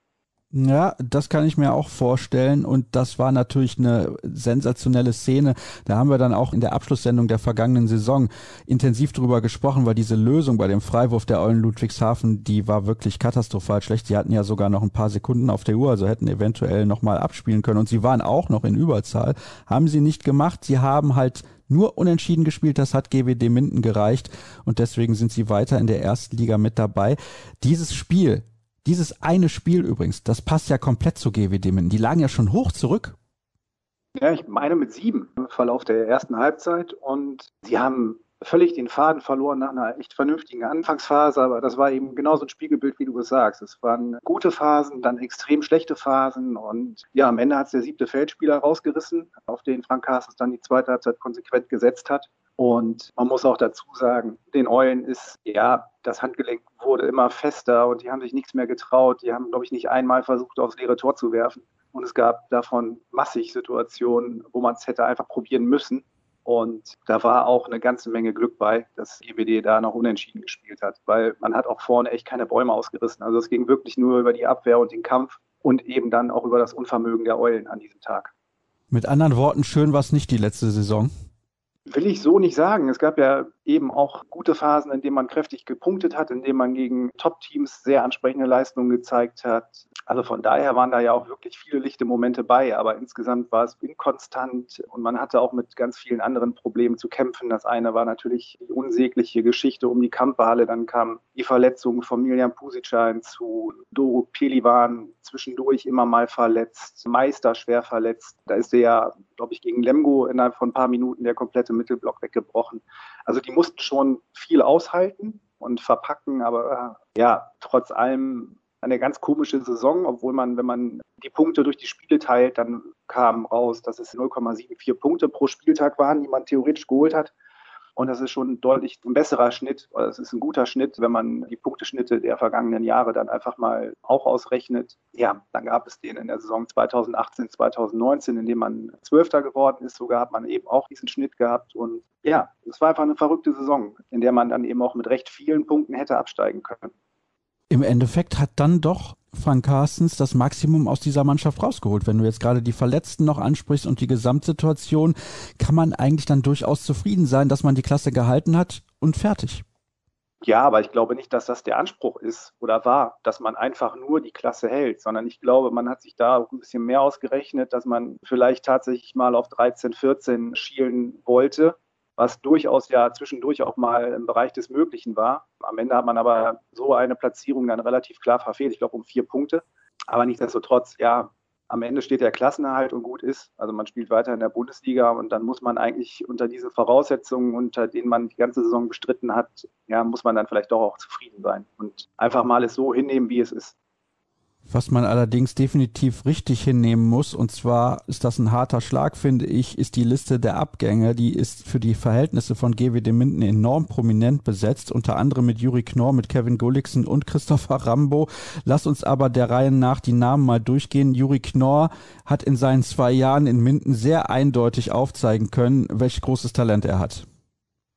Speaker 1: Ja, das kann ich mir auch vorstellen und das war natürlich eine sensationelle Szene. Da haben wir dann auch in der Abschlusssendung der vergangenen Saison intensiv drüber gesprochen, weil diese Lösung bei dem Freiwurf der Eulen Ludwigshafen, die war wirklich katastrophal schlecht. Die hatten ja sogar noch ein paar Sekunden auf der Uhr, also hätten eventuell nochmal abspielen können und sie waren auch noch in Überzahl. Haben sie nicht gemacht. Sie haben halt nur unentschieden gespielt, das hat GWD Minden gereicht und deswegen sind sie weiter in der ersten Liga mit dabei. Dieses Spiel dieses eine Spiel übrigens, das passt ja komplett zu GWD. Die lagen ja schon hoch zurück.
Speaker 3: Ja, ich meine mit sieben im Verlauf der ersten Halbzeit und sie haben völlig den Faden verloren nach einer echt vernünftigen Anfangsphase, aber das war eben genauso ein Spiegelbild, wie du es sagst. Es waren gute Phasen, dann extrem schlechte Phasen und ja, am Ende hat es der siebte Feldspieler rausgerissen, auf den Frank Carstens dann die zweite Halbzeit konsequent gesetzt hat. Und man muss auch dazu sagen, den Eulen ist, ja, das Handgelenk wurde immer fester und die haben sich nichts mehr getraut. Die haben, glaube ich, nicht einmal versucht, aufs leere Tor zu werfen. Und es gab davon massig Situationen, wo man es hätte einfach probieren müssen. Und da war auch eine ganze Menge Glück bei, dass GWD da noch unentschieden gespielt hat, weil man hat auch vorne echt keine Bäume ausgerissen. Also es ging wirklich nur über die Abwehr und den Kampf und eben dann auch über das Unvermögen der Eulen an diesem Tag.
Speaker 1: Mit anderen Worten, schön war es nicht die letzte Saison.
Speaker 3: Will ich so nicht sagen. Es gab ja eben auch gute Phasen, in denen man kräftig gepunktet hat, in denen man gegen Top-Teams sehr ansprechende Leistungen gezeigt hat. Also von daher waren da ja auch wirklich viele lichte Momente bei, aber insgesamt war es inkonstant und man hatte auch mit ganz vielen anderen Problemen zu kämpfen. Das eine war natürlich die unsägliche Geschichte um die Kamperhalle, dann kam die Verletzung von Miljan Pusica hinzu, Doro Pelivan zwischendurch immer mal verletzt, Meister schwer verletzt. Da ist er ja, glaube ich, gegen Lemgo innerhalb von ein paar Minuten der komplette Mittelblock weggebrochen. Also die mussten schon viel aushalten und verpacken, aber äh, ja, trotz allem eine ganz komische Saison, obwohl man, wenn man die Punkte durch die Spiele teilt, dann kam raus, dass es 0,74 Punkte pro Spieltag waren, die man theoretisch geholt hat. Und das ist schon deutlich ein besserer Schnitt. Es ist ein guter Schnitt, wenn man die Punkteschnitte der vergangenen Jahre dann einfach mal auch ausrechnet. Ja, dann gab es den in der Saison 2018, 2019, in dem man Zwölfter geworden ist. Sogar hat man eben auch diesen Schnitt gehabt. Und ja, es war einfach eine verrückte Saison, in der man dann eben auch mit recht vielen Punkten hätte absteigen können.
Speaker 1: Im Endeffekt hat dann doch Frank Carstens das Maximum aus dieser Mannschaft rausgeholt. Wenn du jetzt gerade die Verletzten noch ansprichst und die Gesamtsituation, kann man eigentlich dann durchaus zufrieden sein, dass man die Klasse gehalten hat und fertig.
Speaker 3: Ja, aber ich glaube nicht, dass das der Anspruch ist oder war, dass man einfach nur die Klasse hält, sondern ich glaube, man hat sich da auch ein bisschen mehr ausgerechnet, dass man vielleicht tatsächlich mal auf 13, 14 schielen wollte was durchaus ja zwischendurch auch mal im Bereich des Möglichen war. Am Ende hat man aber so eine Platzierung dann relativ klar verfehlt, ich glaube um vier Punkte. Aber nichtsdestotrotz, ja, am Ende steht der Klassenerhalt und gut ist. Also man spielt weiter in der Bundesliga und dann muss man eigentlich unter diesen Voraussetzungen, unter denen man die ganze Saison bestritten hat, ja, muss man dann vielleicht doch auch zufrieden sein und einfach mal es so hinnehmen, wie es ist.
Speaker 1: Was man allerdings definitiv richtig hinnehmen muss, und zwar ist das ein harter Schlag, finde ich, ist die Liste der Abgänge. Die ist für die Verhältnisse von GWD Minden enorm prominent besetzt, unter anderem mit Juri Knorr, mit Kevin Gulliksen und Christopher Rambo. Lass uns aber der Reihe nach die Namen mal durchgehen. Juri Knorr hat in seinen zwei Jahren in Minden sehr eindeutig aufzeigen können, welch großes Talent er hat.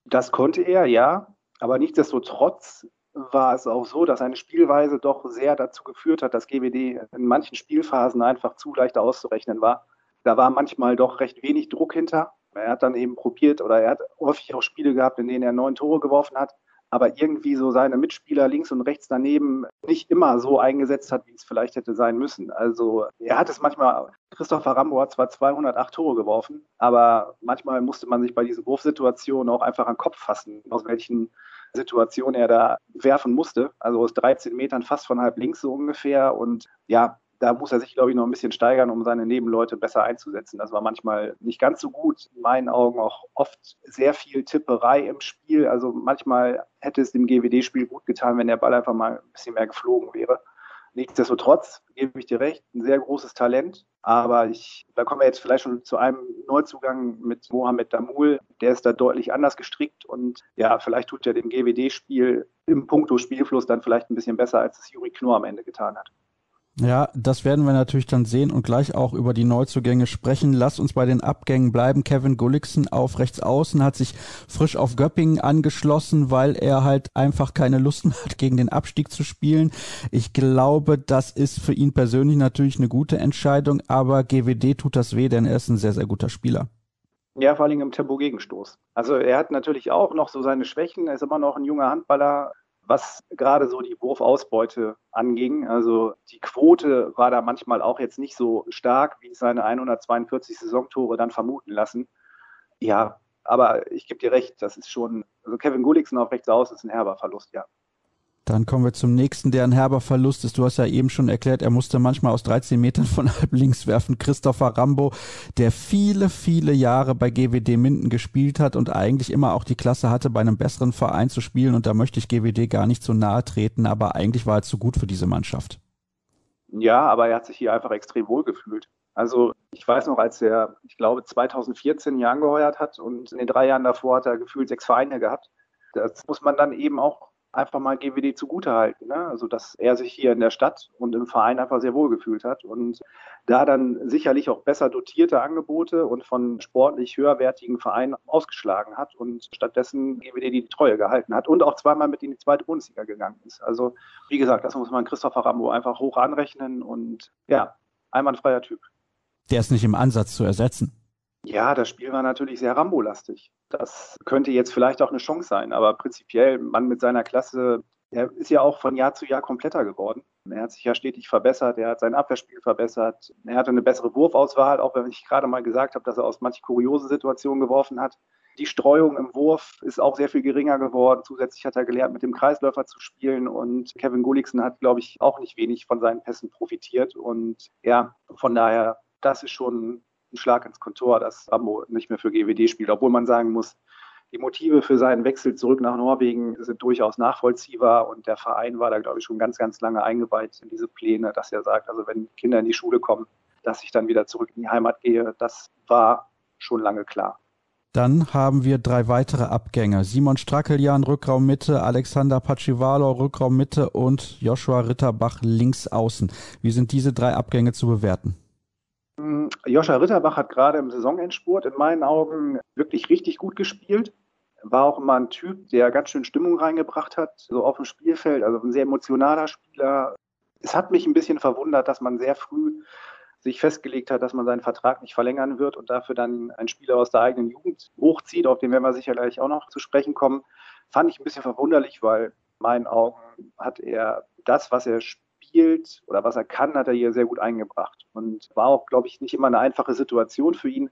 Speaker 3: Das konnte er, ja. Aber nichtsdestotrotz war es auch so, dass seine Spielweise doch sehr dazu geführt hat, dass GWD in manchen Spielphasen einfach zu leicht auszurechnen war. Da war manchmal doch recht wenig Druck hinter. Er hat dann eben probiert oder er hat häufig auch Spiele gehabt, in denen er neun Tore geworfen hat, aber irgendwie so seine Mitspieler links und rechts daneben nicht immer so eingesetzt hat, wie es vielleicht hätte sein müssen. Also er hat es manchmal, Christopher Rambo hat zwar 208 Tore geworfen, aber manchmal musste man sich bei diesen Wurfsituationen auch einfach an den Kopf fassen, aus welchen Situation er da werfen musste. Also aus 13 Metern fast von halb links so ungefähr. Und ja, da muss er sich, glaube ich, noch ein bisschen steigern, um seine Nebenleute besser einzusetzen. Das war manchmal nicht ganz so gut. In meinen Augen auch oft sehr viel Tipperei im Spiel. Also manchmal hätte es dem GWD-Spiel gut getan, wenn der Ball einfach mal ein bisschen mehr geflogen wäre. Nichtsdestotrotz gebe ich dir recht, ein sehr großes Talent. Aber ich, da kommen wir jetzt vielleicht schon zu einem Neuzugang mit Mohamed Damul. Der ist da deutlich anders gestrickt und ja, vielleicht tut er dem GWD-Spiel im Punkto Spielfluss dann vielleicht ein bisschen besser, als es Juri Knorr am Ende getan hat.
Speaker 1: Ja, das werden wir natürlich dann sehen und gleich auch über die Neuzugänge sprechen. Lass uns bei den Abgängen bleiben. Kevin Gulliksen auf rechts außen hat sich frisch auf Göppingen angeschlossen, weil er halt einfach keine Lust mehr hat, gegen den Abstieg zu spielen. Ich glaube, das ist für ihn persönlich natürlich eine gute Entscheidung, aber GWD tut das weh, denn er ist ein sehr, sehr guter Spieler.
Speaker 3: Ja, vor allem im Tempo-Gegenstoß. Also er hat natürlich auch noch so seine Schwächen. Er ist immer noch ein junger Handballer, was gerade so die Wurfausbeute anging. Also die Quote war da manchmal auch jetzt nicht so stark, wie seine 142 Saisontore dann vermuten lassen. Ja, aber ich gebe dir recht, das ist schon, also Kevin Gulliksen auf rechts aus ist ein herber Verlust, ja.
Speaker 1: Dann kommen wir zum nächsten, der ein herber Verlust ist. Du hast ja eben schon erklärt, er musste manchmal aus 13 Metern von halb links werfen. Christopher Rambo, der viele, viele Jahre bei GWD Minden gespielt hat und eigentlich immer auch die Klasse hatte, bei einem besseren Verein zu spielen. Und da möchte ich GWD gar nicht so nahe treten, aber eigentlich war er zu gut für diese Mannschaft.
Speaker 3: Ja, aber er hat sich hier einfach extrem wohl gefühlt. Also ich weiß noch, als er, ich glaube, 2014 hier angeheuert hat und in den drei Jahren davor hat er gefühlt sechs Vereine gehabt. Das muss man dann eben auch einfach mal GWD zugutehalten. Ne? Also, dass er sich hier in der Stadt und im Verein einfach sehr wohl gefühlt hat und da dann sicherlich auch besser dotierte Angebote und von sportlich höherwertigen Vereinen ausgeschlagen hat und stattdessen GWD die Treue gehalten hat und auch zweimal mit in die zweite Bundesliga gegangen ist. Also, wie gesagt, das muss man Christopher Rambo einfach hoch anrechnen und ja, einwandfreier Typ.
Speaker 1: Der ist nicht im Ansatz zu ersetzen.
Speaker 3: Ja, das Spiel war natürlich sehr Rambo-lastig. Das könnte jetzt vielleicht auch eine Chance sein, aber prinzipiell, man mit seiner Klasse, er ist ja auch von Jahr zu Jahr kompletter geworden. Er hat sich ja stetig verbessert, er hat sein Abwehrspiel verbessert, er hatte eine bessere Wurfauswahl, auch wenn ich gerade mal gesagt habe, dass er aus manchen kuriosen Situationen geworfen hat. Die Streuung im Wurf ist auch sehr viel geringer geworden. Zusätzlich hat er gelernt, mit dem Kreisläufer zu spielen und Kevin Gulliksen hat, glaube ich, auch nicht wenig von seinen Pässen profitiert. Und ja, von daher, das ist schon ein Schlag ins Kontor, dass Rambo nicht mehr für GWD spielt, obwohl man sagen muss, die Motive für seinen Wechsel zurück nach Norwegen sind durchaus nachvollziehbar und der Verein war da, glaube ich, schon ganz, ganz lange eingeweiht in diese Pläne, dass er sagt, also wenn Kinder in die Schule kommen, dass ich dann wieder zurück in die Heimat gehe. Das war schon lange klar.
Speaker 1: Dann haben wir drei weitere Abgänge. Simon Strackeljan, Rückraum Mitte, Alexander Pacivalo, Rückraum Mitte und Joshua Ritterbach links außen. Wie sind diese drei Abgänge zu bewerten?
Speaker 3: Hm, Joshua Ritterbach hat gerade im Saisonendspurt in meinen Augen wirklich richtig gut gespielt. War auch immer ein Typ, der ganz schön Stimmung reingebracht hat, so auf dem Spielfeld. Also ein sehr emotionaler Spieler. Es hat mich ein bisschen verwundert, dass man sehr früh sich festgelegt hat, dass man seinen Vertrag nicht verlängern wird und dafür dann einen Spieler aus der eigenen Jugend hochzieht, auf den werden wir sicherlich auch noch zu sprechen kommen, fand ich ein bisschen verwunderlich, weil in meinen Augen hat er das, was er spielt oder was er kann, hat er hier sehr gut eingebracht und war auch, glaube ich, nicht immer eine einfache Situation für ihn,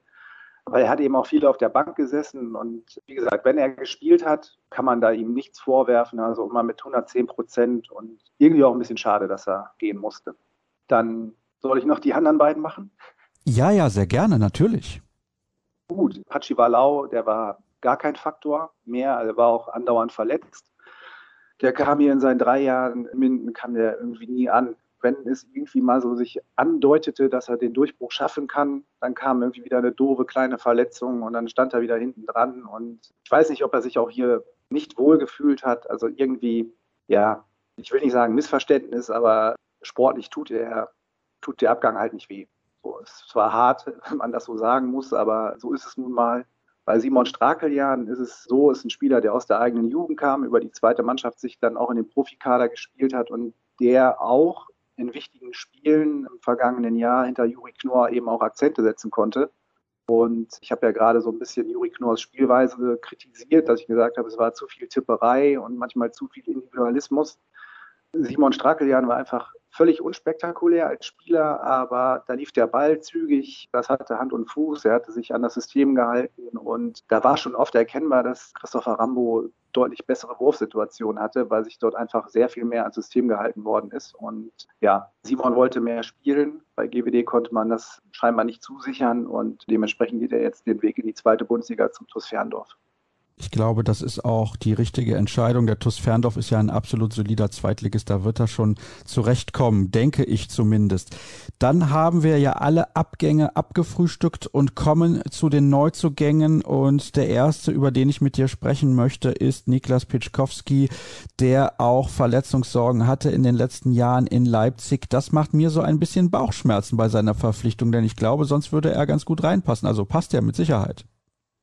Speaker 3: weil er hat eben auch viel auf der Bank gesessen und wie gesagt, wenn er gespielt hat, kann man da ihm nichts vorwerfen, also immer mit 110 Prozent und irgendwie auch ein bisschen schade, dass er gehen musste. Dann soll ich noch die anderen beiden machen?
Speaker 1: Ja, ja, sehr gerne, natürlich.
Speaker 3: Gut, Hachi Walau, der war gar kein Faktor mehr, er war auch andauernd verletzt. Der kam hier in seinen drei Jahren in Minden, kam der irgendwie nie an. Wenn es irgendwie mal so sich andeutete, dass er den Durchbruch schaffen kann, dann kam irgendwie wieder eine doofe kleine Verletzung und dann stand er wieder hinten dran. Und ich weiß nicht, ob er sich auch hier nicht wohl gefühlt hat. Also irgendwie, ja, ich will nicht sagen Missverständnis, aber sportlich tut er tut der Abgang halt nicht weh. So, es war hart, wenn man das so sagen muss, aber so ist es nun mal. Bei Simon Strakeljan ist es so, ist ein Spieler, der aus der eigenen Jugend kam, über die zweite Mannschaft sich dann auch in den Profikader gespielt hat und der auch in wichtigen Spielen im vergangenen Jahr hinter Juri Knorr eben auch Akzente setzen konnte. Und ich habe ja gerade so ein bisschen Juri Knorrs Spielweise kritisiert, dass ich gesagt habe, es war zu viel Tipperei und manchmal zu viel Individualismus. Simon Strakeljan war einfach völlig unspektakulär als Spieler, aber da lief der Ball zügig, das hatte Hand und Fuß, er hatte sich an das System gehalten und da war schon oft erkennbar, dass Christopher Rambo deutlich bessere Wurfsituationen hatte, weil sich dort einfach sehr viel mehr ans System gehalten worden ist. Und ja, Simon wollte mehr spielen. Bei GWD konnte man das scheinbar nicht zusichern und dementsprechend geht er jetzt den Weg in die zweite Bundesliga zum TuS Ferndorf.
Speaker 1: Ich glaube, das ist auch die richtige Entscheidung. Der TuS Ferndorf ist ja ein absolut solider Zweitligist. Da wird er schon zurechtkommen, denke ich zumindest. Dann haben wir ja alle Abgänge abgefrühstückt und kommen zu den Neuzugängen. Und der erste, über den ich mit dir sprechen möchte, ist Niklas Pitschkowski, der auch Verletzungssorgen hatte in den letzten Jahren in Leipzig. Das macht mir so ein bisschen Bauchschmerzen bei seiner Verpflichtung, denn ich glaube, sonst würde er ganz gut reinpassen. Also passt er mit Sicherheit.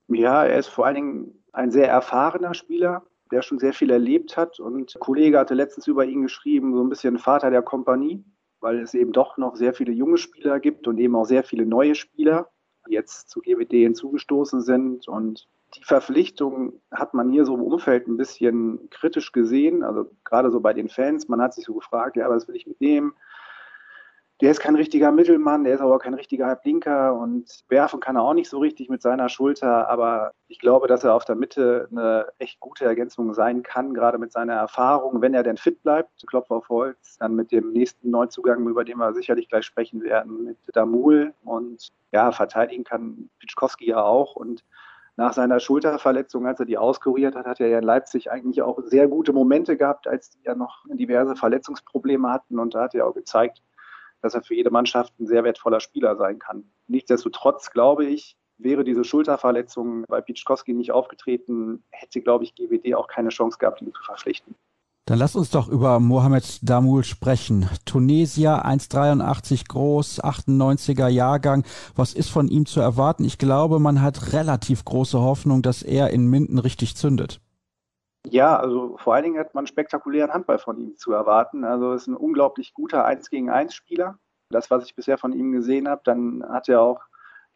Speaker 3: Ja, er ist vor allen Dingen ein sehr erfahrener Spieler, der schon sehr viel erlebt hat. Und ein Kollege hatte letztens über ihn geschrieben, so ein bisschen Vater der Kompanie, weil es eben doch noch sehr viele junge Spieler gibt und eben auch sehr viele neue Spieler, die jetzt zu GWD hinzugestoßen sind. Und die Verpflichtung hat man hier so im Umfeld ein bisschen kritisch gesehen, also gerade so bei den Fans. Man hat sich so gefragt, ja, was will ich mit dem? Der ist kein richtiger Mittelmann, der ist aber kein richtiger Halblinker und werfen kann er auch nicht so richtig mit seiner Schulter. Aber ich glaube, dass er auf der Mitte eine echt gute Ergänzung sein kann, gerade mit seiner Erfahrung, wenn er denn fit bleibt. Klopf auf Holz, dann mit dem nächsten Neuzugang, über den wir sicherlich gleich sprechen werden, mit Damul. Und ja, verteidigen kann Pitschkowski ja auch. Und nach seiner Schulterverletzung, als er die auskuriert hat, hat er ja in Leipzig eigentlich auch sehr gute Momente gehabt, als die ja noch diverse Verletzungsprobleme hatten. Und da hat er auch gezeigt, dass er für jede Mannschaft ein sehr wertvoller Spieler sein kann. Nichtsdestotrotz glaube ich, wäre diese Schulterverletzung bei Pitschkowski nicht aufgetreten, hätte, glaube ich, GWD auch keine Chance gehabt, ihn zu verpflichten.
Speaker 1: Dann lass uns doch über Mohamed Damul sprechen. Tunesier, 1,83 groß, 98er Jahrgang. Was ist von ihm zu erwarten? Ich glaube, man hat relativ große Hoffnung, dass er in Minden richtig zündet.
Speaker 3: Ja, also vor allen Dingen hat man spektakulären Handball von ihm zu erwarten. Also ist ein unglaublich guter 1 gegen 1 Spieler. Das, was ich bisher von ihm gesehen habe, dann hat er auch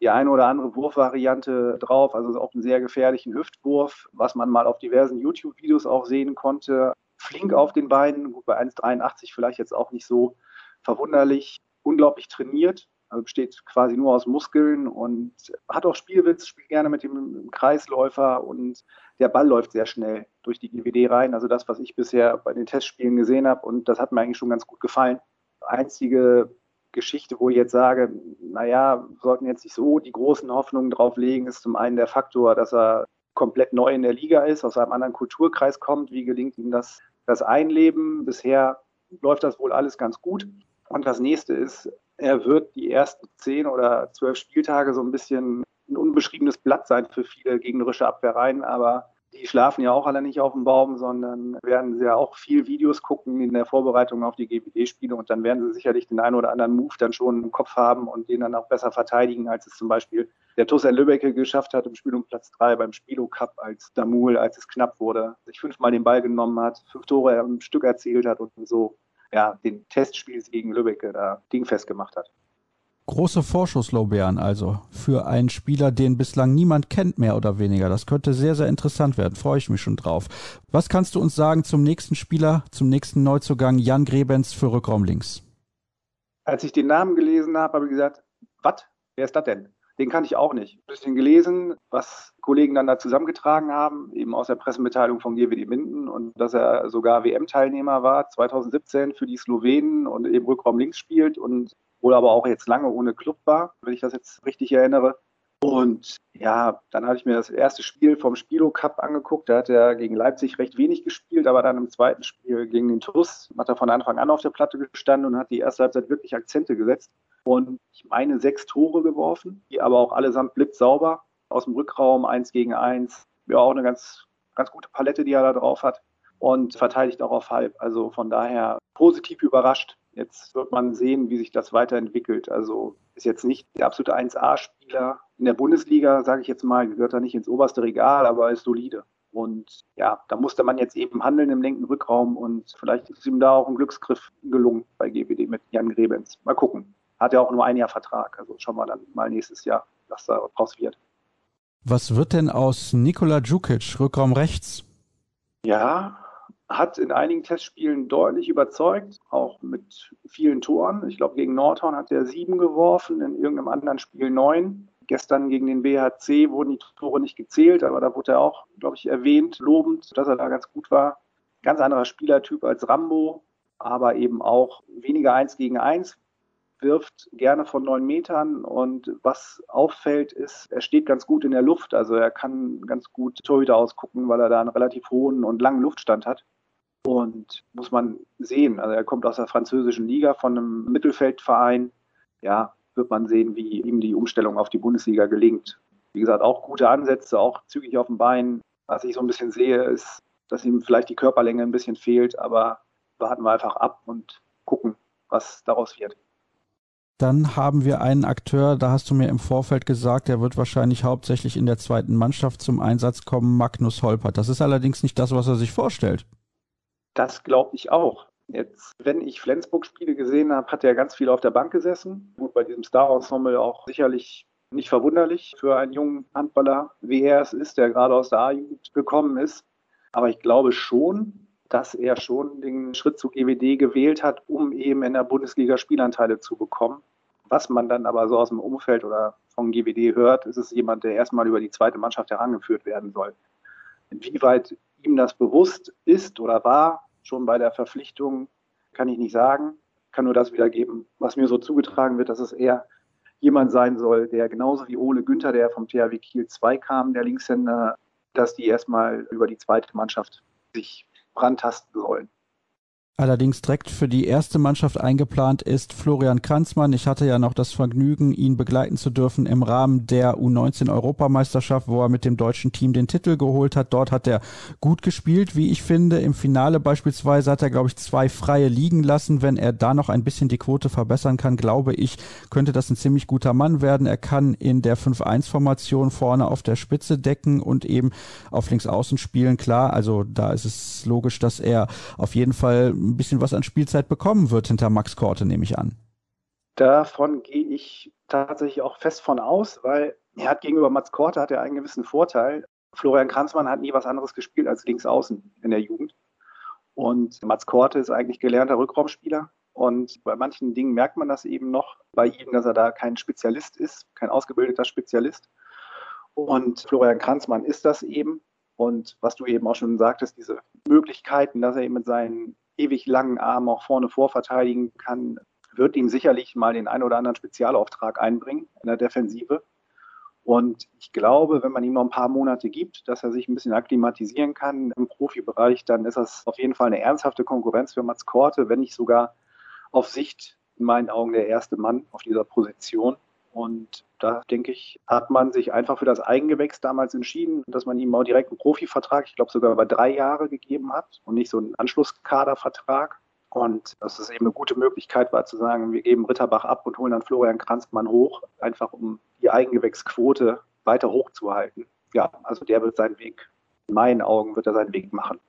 Speaker 3: die eine oder andere Wurfvariante drauf, also auch einen sehr gefährlichen Hüftwurf, was man mal auf diversen YouTube-Videos auch sehen konnte. Flink auf den Beinen, gut bei 1,83 vielleicht jetzt auch nicht so verwunderlich, unglaublich trainiert, also besteht quasi nur aus Muskeln und hat auch Spielwitz, spielt gerne mit dem Kreisläufer und der Ball läuft sehr schnell durch die GWD rein. Also das, was ich bisher bei den Testspielen gesehen habe und das hat mir eigentlich schon ganz gut gefallen. Einzige Geschichte, wo ich jetzt sage, naja, sollten jetzt nicht so die großen Hoffnungen drauf legen, ist zum einen der Faktor, dass er komplett neu in der Liga ist, aus einem anderen Kulturkreis kommt. Wie gelingt ihm das, das Einleben? Bisher läuft das wohl alles ganz gut. Und das nächste ist, er wird die ersten zehn oder zwölf Spieltage so ein bisschen ein unbeschriebenes Blatt sein für viele gegnerische Abwehrreihen, aber die schlafen ja auch alle nicht auf dem Baum, sondern werden sie ja auch viel Videos gucken in der Vorbereitung auf die GBD-Spiele und dann werden sie sicherlich den einen oder anderen Move dann schon im Kopf haben und den dann auch besser verteidigen, als es zum Beispiel der Tussel Lübbecke geschafft hat im Spiel um Platz drei beim Spilo Cup als Damul, als es knapp wurde, sich fünfmal den Ball genommen hat, fünf Tore im Stück erzielt hat und so ja, den Testspiel gegen Lübbecke da dingfest gemacht hat.
Speaker 1: Große Vorschusslorbeeren also für einen Spieler, den bislang niemand kennt, mehr oder weniger. Das könnte sehr, sehr interessant werden. Freue ich mich schon drauf. Was kannst du uns sagen zum nächsten Spieler, zum nächsten Neuzugang Jan Grebens für Rückraum links?
Speaker 3: Als ich den Namen gelesen habe, habe ich gesagt, was? Wer ist das denn? Den kannte ich auch nicht. Ein bisschen gelesen, was Kollegen dann da zusammengetragen haben, eben aus der Pressemitteilung von GWD Minden und dass er sogar WM-Teilnehmer war 2017 für die Slowenen und eben Rückraum links spielt und wohl aber auch jetzt lange ohne Club war, wenn ich das jetzt richtig erinnere. Und ja, dann hatte ich mir das erste Spiel vom Spilo Cup angeguckt. Da hat er gegen Leipzig recht wenig gespielt, aber dann im zweiten Spiel gegen den TUS hat er von Anfang an auf der Platte gestanden und hat die erste Halbzeit wirklich Akzente gesetzt. Und ich meine sechs Tore geworfen, die aber auch allesamt blitzsauber aus dem Rückraum, eins gegen eins. Ja, auch eine ganz, ganz gute Palette, die er da drauf hat und verteidigt auch auf halb. Also von daher positiv überrascht. Jetzt wird man sehen, wie sich das weiterentwickelt. Also ist jetzt nicht der absolute 1A-Spieler in der Bundesliga, sage ich jetzt mal, gehört da nicht ins oberste Regal, aber ist solide. Und ja, da musste man jetzt eben handeln im linken Rückraum und vielleicht ist ihm da auch ein Glücksgriff gelungen bei GWD mit Jan Grebens. Mal gucken. Hat ja auch nur ein Jahr Vertrag. Also schauen wir dann mal nächstes Jahr, was da draus wird.
Speaker 1: Was wird denn aus Nikola Djukic, Rückraum rechts?
Speaker 3: Ja, hat in einigen Testspielen deutlich überzeugt, auch mit vielen Toren. Ich glaube, gegen Nordhorn hat er sieben geworfen, in irgendeinem anderen Spiel neun. Gestern gegen den BHC wurden die Tore nicht gezählt, aber da wurde er auch, glaube ich, erwähnt, lobend, dass er da ganz gut war. Ganz anderer Spielertyp als Rambo, aber eben auch weniger eins gegen eins, wirft gerne von neun Metern und was auffällt ist, er steht ganz gut in der Luft. Also er kann ganz gut Torhüter ausgucken, weil er da einen relativ hohen und langen Luftstand hat. Und muss man sehen, also er kommt aus der französischen Liga von einem Mittelfeldverein. Ja, wird man sehen, wie ihm die Umstellung auf die Bundesliga gelingt. Wie gesagt, auch gute Ansätze, auch zügig auf dem Bein. Was ich so ein bisschen sehe, ist, dass ihm vielleicht die Körperlänge ein bisschen fehlt, aber warten wir einfach ab und gucken, was daraus wird.
Speaker 1: Dann haben wir einen Akteur, da hast du mir im Vorfeld gesagt, der wird wahrscheinlich hauptsächlich in der zweiten Mannschaft zum Einsatz kommen, Magnus Holpert. Das ist allerdings nicht das, was er sich vorstellt.
Speaker 3: Das glaube ich auch. Jetzt, wenn ich Flensburg-Spiele gesehen habe, hat er ganz viel auf der Bank gesessen. Gut, bei diesem Star-Ensemble auch sicherlich nicht verwunderlich für einen jungen Handballer, wie er es ist, der gerade aus der A-Jugend gekommen ist. Aber ich glaube schon, dass er schon den Schritt zu GWD gewählt hat, um eben in der Bundesliga Spielanteile zu bekommen. Was man dann aber so aus dem Umfeld oder von GWD hört, ist es jemand, der erstmal über die zweite Mannschaft herangeführt werden soll. Inwieweit ihm das bewusst ist oder war, schon bei der Verpflichtung, kann ich nicht sagen. Kann nur das wiedergeben, was mir so zugetragen wird, dass es eher jemand sein soll, der genauso wie Ole Günther, der vom THW Kiel 2 kam, der Linkshänder, dass die erstmal über die zweite Mannschaft sich rantasten sollen.
Speaker 1: Allerdings direkt für die erste Mannschaft eingeplant ist Florian Kranzmann. Ich hatte ja noch das Vergnügen, ihn begleiten zu dürfen im Rahmen der U19-Europameisterschaft, wo er mit dem deutschen Team den Titel geholt hat. Dort hat er gut gespielt, wie ich finde. Im Finale beispielsweise hat er, glaube ich, zwei Freie liegen lassen. Wenn er da noch ein bisschen die Quote verbessern kann, glaube ich, könnte das ein ziemlich guter Mann werden. Er kann in der 5-1-Formation vorne auf der Spitze decken und eben auf links außen spielen. Klar, also da ist es logisch, dass er auf jeden Fall ein bisschen was an Spielzeit bekommen wird hinter Max Korte, nehme ich an.
Speaker 3: Davon gehe ich tatsächlich auch fest von aus, weil er hat gegenüber Mats Korte hat er einen gewissen Vorteil. Florian Kranzmann hat nie was anderes gespielt als Linksaußen in der Jugend. Und Mats Korte ist eigentlich gelernter Rückraumspieler. Und bei manchen Dingen merkt man das eben noch bei ihm, dass er da kein Spezialist ist, kein ausgebildeter Spezialist. Und Florian Kranzmann ist das eben. Und was du eben auch schon sagtest, diese Möglichkeiten, dass er eben mit seinen ewig langen Armen auch vorne vorverteidigen kann, wird ihm sicherlich mal den einen oder anderen Spezialauftrag einbringen in der Defensive. Und ich glaube, wenn man ihm noch ein paar Monate gibt, dass er sich ein bisschen akklimatisieren kann im Profibereich, dann ist das auf jeden Fall eine ernsthafte Konkurrenz für Mats Korte, wenn nicht sogar auf Sicht in meinen Augen der erste Mann auf dieser Position. Und da denke ich, hat man sich einfach für das Eigengewächs damals entschieden, dass man ihm auch direkt einen Profivertrag, ich glaube sogar über drei Jahre gegeben hat und nicht so einen Anschlusskadervertrag. Und dass es eben eine gute Möglichkeit war zu sagen, wir geben Ritterbach ab und holen dann Florian Kranzmann hoch, einfach um die Eigengewächsquote weiter hochzuhalten. Ja, also der wird seinen Weg, in meinen Augen wird er seinen Weg machen.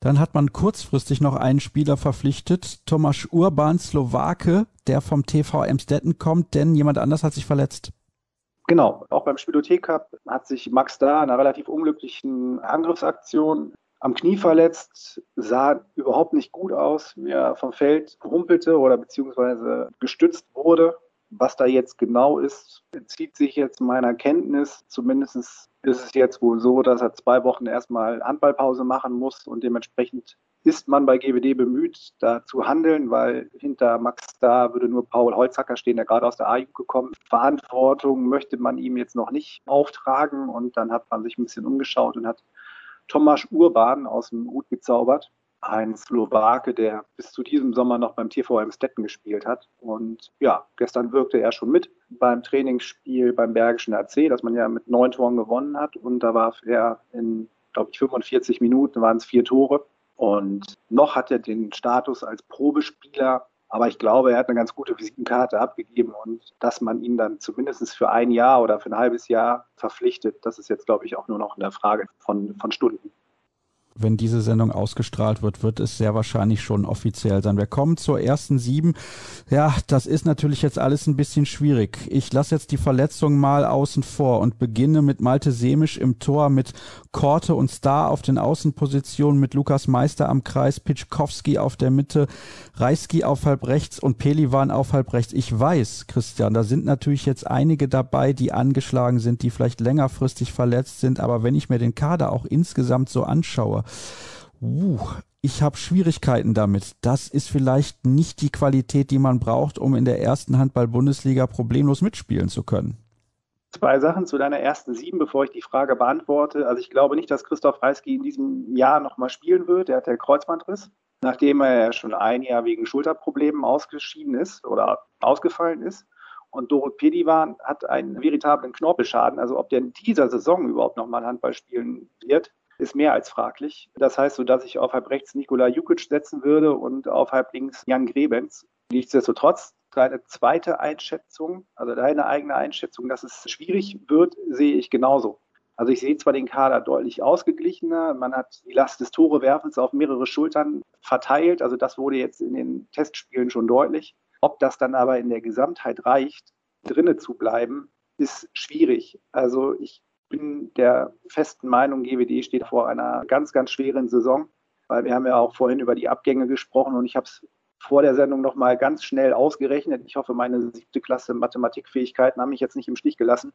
Speaker 1: Dann hat man kurzfristig noch einen Spieler verpflichtet, Tomasz Urban, Slowake, der vom TV Emstetten kommt, denn jemand anders hat sich verletzt.
Speaker 3: Genau, auch beim Spielothek Cup hat sich Max da in einer relativ unglücklichen Angriffsaktion am Knie verletzt, sah überhaupt nicht gut aus, wie er vom Feld rumpelte oder beziehungsweise gestützt wurde. Was da jetzt genau ist, entzieht sich jetzt meiner Kenntnis. Zumindest ist es jetzt wohl so, dass er zwei Wochen erstmal Handballpause machen muss und dementsprechend ist man bei GWD bemüht, da zu handeln, weil hinter Max da würde nur Paul Holzacker stehen, der gerade aus der AU gekommen ist. Verantwortung möchte man ihm jetzt noch nicht auftragen und dann hat man sich ein bisschen umgeschaut und hat Tomasz Urban aus dem Hut gezaubert ein Slowake, der bis zu diesem Sommer noch beim TVM Stetten gespielt hat. Und ja, gestern wirkte er schon mit beim Trainingsspiel beim Bergischen AC, das man ja mit neun Toren gewonnen hat. Und da warf er in, glaube ich, 45 Minuten, waren es vier Tore. Und noch hat er den Status als Probespieler, aber ich glaube, er hat eine ganz gute Visitenkarte abgegeben und dass man ihn dann zumindest für ein Jahr oder für ein halbes Jahr verpflichtet, das ist jetzt, glaube ich, auch nur noch eine Frage von, von Stunden
Speaker 1: wenn diese Sendung ausgestrahlt wird, wird es sehr wahrscheinlich schon offiziell sein. Wir kommen zur ersten sieben. Ja, das ist natürlich jetzt alles ein bisschen schwierig. Ich lasse jetzt die Verletzung mal außen vor und beginne mit Malte Semisch im Tor, mit Korte und Star auf den Außenpositionen, mit Lukas Meister am Kreis, Pitschkowski auf der Mitte, Reiski auf halb rechts und Pelivan auf halb rechts. Ich weiß, Christian, da sind natürlich jetzt einige dabei, die angeschlagen sind, die vielleicht längerfristig verletzt sind, aber wenn ich mir den Kader auch insgesamt so anschaue, uh, ich habe Schwierigkeiten damit. Das ist vielleicht nicht die Qualität, die man braucht, um in der ersten Handball-Bundesliga problemlos mitspielen zu können.
Speaker 3: Zwei Sachen zu deiner ersten sieben, bevor ich die Frage beantworte. Also ich glaube nicht, dass Christoph Reisky in diesem Jahr nochmal spielen wird. Er hat der Kreuzbandriss, nachdem er ja schon ein Jahr wegen Schulterproblemen ausgeschieden ist oder ausgefallen ist. Und Dorot Pedivan hat einen veritablen Knorpelschaden. Also ob der in dieser Saison überhaupt nochmal Handball spielen wird, ist mehr als fraglich. Das heißt so, dass ich auf halb rechts Nikola Jukic setzen würde und auf halb links Jan Grebens. Nichtsdestotrotz, deine zweite Einschätzung, also deine eigene Einschätzung, dass es schwierig wird, sehe ich genauso. Also ich sehe zwar den Kader deutlich ausgeglichener, man hat die Last des Torewerfens auf mehrere Schultern verteilt, also das wurde jetzt in den Testspielen schon deutlich. Ob das dann aber in der Gesamtheit reicht, drinne zu bleiben, ist schwierig. Also ich bin der festen Meinung, GWD steht vor einer ganz, ganz schweren Saison, weil wir haben ja auch vorhin über die Abgänge gesprochen und ich habe es vor der Sendung nochmal ganz schnell ausgerechnet. Ich hoffe, meine siebte Klasse Mathematikfähigkeiten haben mich jetzt nicht im Stich gelassen.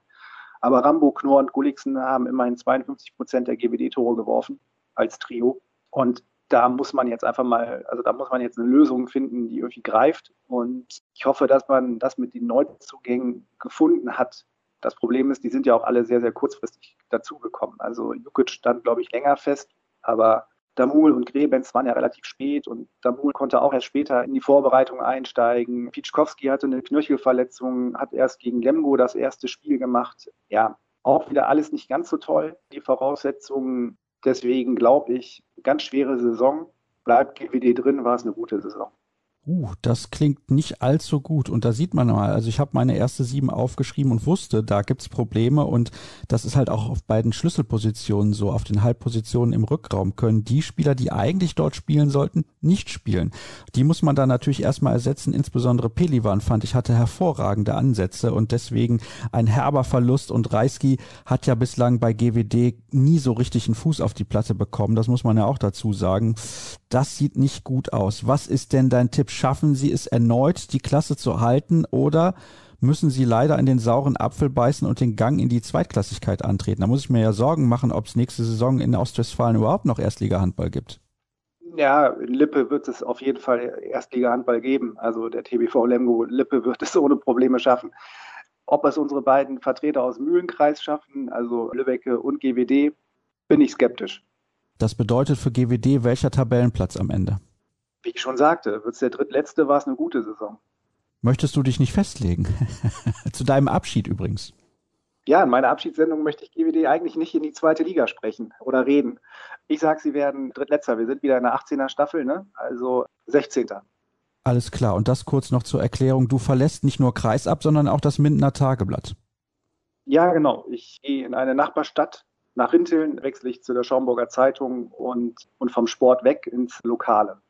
Speaker 3: Aber Rambo, Knorr und Gulliksen haben immerhin 52 Prozent der GWD-Tore geworfen als Trio. Und da muss man jetzt einfach mal, also da muss man jetzt eine Lösung finden, die irgendwie greift. Und ich hoffe, dass man das mit den Neuzugängen gefunden hat, das Problem ist, die sind ja auch alle sehr, sehr kurzfristig dazugekommen. Also Jukic stand, glaube ich, länger fest, aber Damul und Grebens waren ja relativ spät und Damul konnte auch erst später in die Vorbereitung einsteigen. Pitschkowski hatte eine Knöchelverletzung, hat erst gegen Lemgo das erste Spiel gemacht. Ja, auch wieder alles nicht ganz so toll, die Voraussetzungen. Deswegen glaube ich, ganz schwere Saison. Bleibt GWD drin, war es eine gute Saison.
Speaker 1: Uh, das klingt nicht allzu gut. Und da sieht man mal, also ich habe meine erste sieben aufgeschrieben und wusste, da gibt's Probleme. Und das ist halt auch auf beiden Schlüsselpositionen so. Auf den Halbpositionen im Rückraum können die Spieler, die eigentlich dort spielen sollten, nicht spielen. Die muss man dann natürlich erstmal ersetzen. Insbesondere Pelivan fand ich hatte hervorragende Ansätze und deswegen ein herber Verlust. Und Reisky hat ja bislang bei GWD nie so richtig einen Fuß auf die Platte bekommen. Das muss man ja auch dazu sagen. Das sieht nicht gut aus. Was ist denn dein Tipp? Schaffen Sie es erneut, die Klasse zu halten oder müssen Sie leider in den sauren Apfel beißen und den Gang in die Zweitklassigkeit antreten? Da muss ich mir ja Sorgen machen, ob es nächste Saison in Ostwestfalen überhaupt noch Erstliga-Handball gibt.
Speaker 3: Ja, in Lippe wird es auf jeden Fall Erstliga-Handball geben. Also der TBV Lemgo Lippe wird es ohne Probleme schaffen. Ob es unsere beiden Vertreter aus Mühlenkreis schaffen, also Lübbecke und GWD, bin ich skeptisch.
Speaker 1: Das bedeutet für GWD welcher Tabellenplatz am Ende?
Speaker 3: Wie ich schon sagte, wird es der drittletzte, war es eine gute Saison.
Speaker 1: Möchtest du dich nicht festlegen? Zu deinem Abschied übrigens.
Speaker 3: Ja, in meiner Abschiedssendung möchte ich GWD eigentlich nicht in die zweite Liga sprechen oder reden. Ich sage, sie werden drittletzter. Wir sind wieder in der 18er Staffel, ne? also 16.
Speaker 1: Alles klar. Und das kurz noch zur Erklärung. Du verlässt nicht nur Kreisab, sondern auch das Mindener Tageblatt.
Speaker 3: Ja, genau. Ich gehe in eine Nachbarstadt nach Rinteln wechsle ich zu der Schaumburger Zeitung und, und vom Sport weg ins Lokale.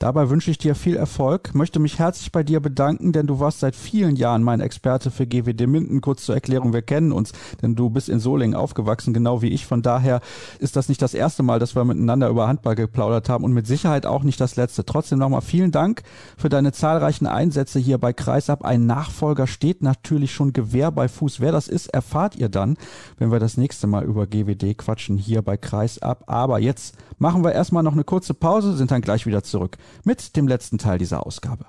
Speaker 1: Dabei wünsche ich dir viel Erfolg, möchte mich herzlich bei dir bedanken, denn du warst seit vielen Jahren mein Experte für GWD Minden. Kurz zur Erklärung, wir kennen uns, denn du bist in Solingen aufgewachsen, genau wie ich. Von daher ist das nicht das erste Mal, dass wir miteinander über Handball geplaudert haben und mit Sicherheit auch nicht das letzte. Trotzdem nochmal vielen Dank für deine zahlreichen Einsätze hier bei Kreisab. Ein Nachfolger steht natürlich schon Gewehr bei Fuß. Wer das ist, erfahrt ihr dann, wenn wir das nächste Mal über GWD quatschen hier bei Kreisab. Aber jetzt machen wir erstmal noch eine kurze Pause, sind dann gleich wieder zurück mit dem letzten Teil dieser Ausgabe.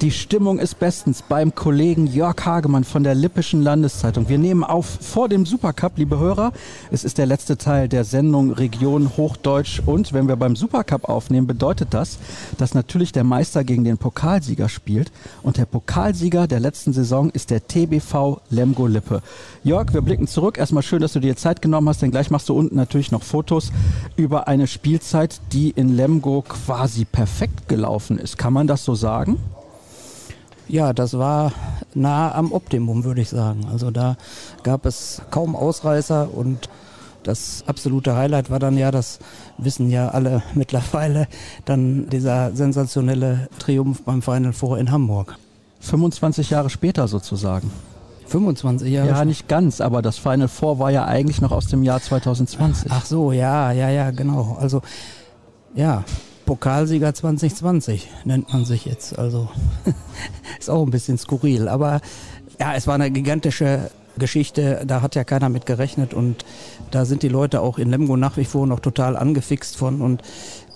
Speaker 1: Die Stimmung ist bestens beim Kollegen Jörg Hagemann von der Lippischen Landeszeitung. Wir nehmen auf vor dem Supercup, liebe Hörer. Es ist der letzte Teil der Sendung Region Hochdeutsch. Und wenn wir beim Supercup aufnehmen, bedeutet das, dass natürlich der Meister gegen den Pokalsieger spielt. Und der Pokalsieger der letzten Saison ist der TBV Lemgo Lippe. Jörg, wir blicken zurück. Erstmal schön, dass du dir Zeit genommen hast, denn gleich machst du unten natürlich noch Fotos über eine Spielzeit, die in Lemgo quasi perfekt gelaufen ist. Kann man das so sagen?
Speaker 4: Ja, das war nah am Optimum, würde ich sagen. Also da gab es kaum Ausreißer und das absolute Highlight war dann ja, das wissen ja alle mittlerweile, dann dieser sensationelle Triumph beim Final Four in Hamburg.
Speaker 1: 25 Jahre später sozusagen.
Speaker 4: 25 Jahre?
Speaker 1: Ja, nicht ganz, aber das Final Four war ja eigentlich noch aus dem Jahr 2020.
Speaker 4: Ach so, ja, ja, ja, genau. Also, ja, Pokalsieger 2020 nennt man sich jetzt. Also ist auch ein bisschen skurril. Aber ja, es war eine gigantische Geschichte. Da hat ja keiner mit gerechnet. Und da sind die Leute auch in Lemgo nach wie vor noch total angefixt von. Und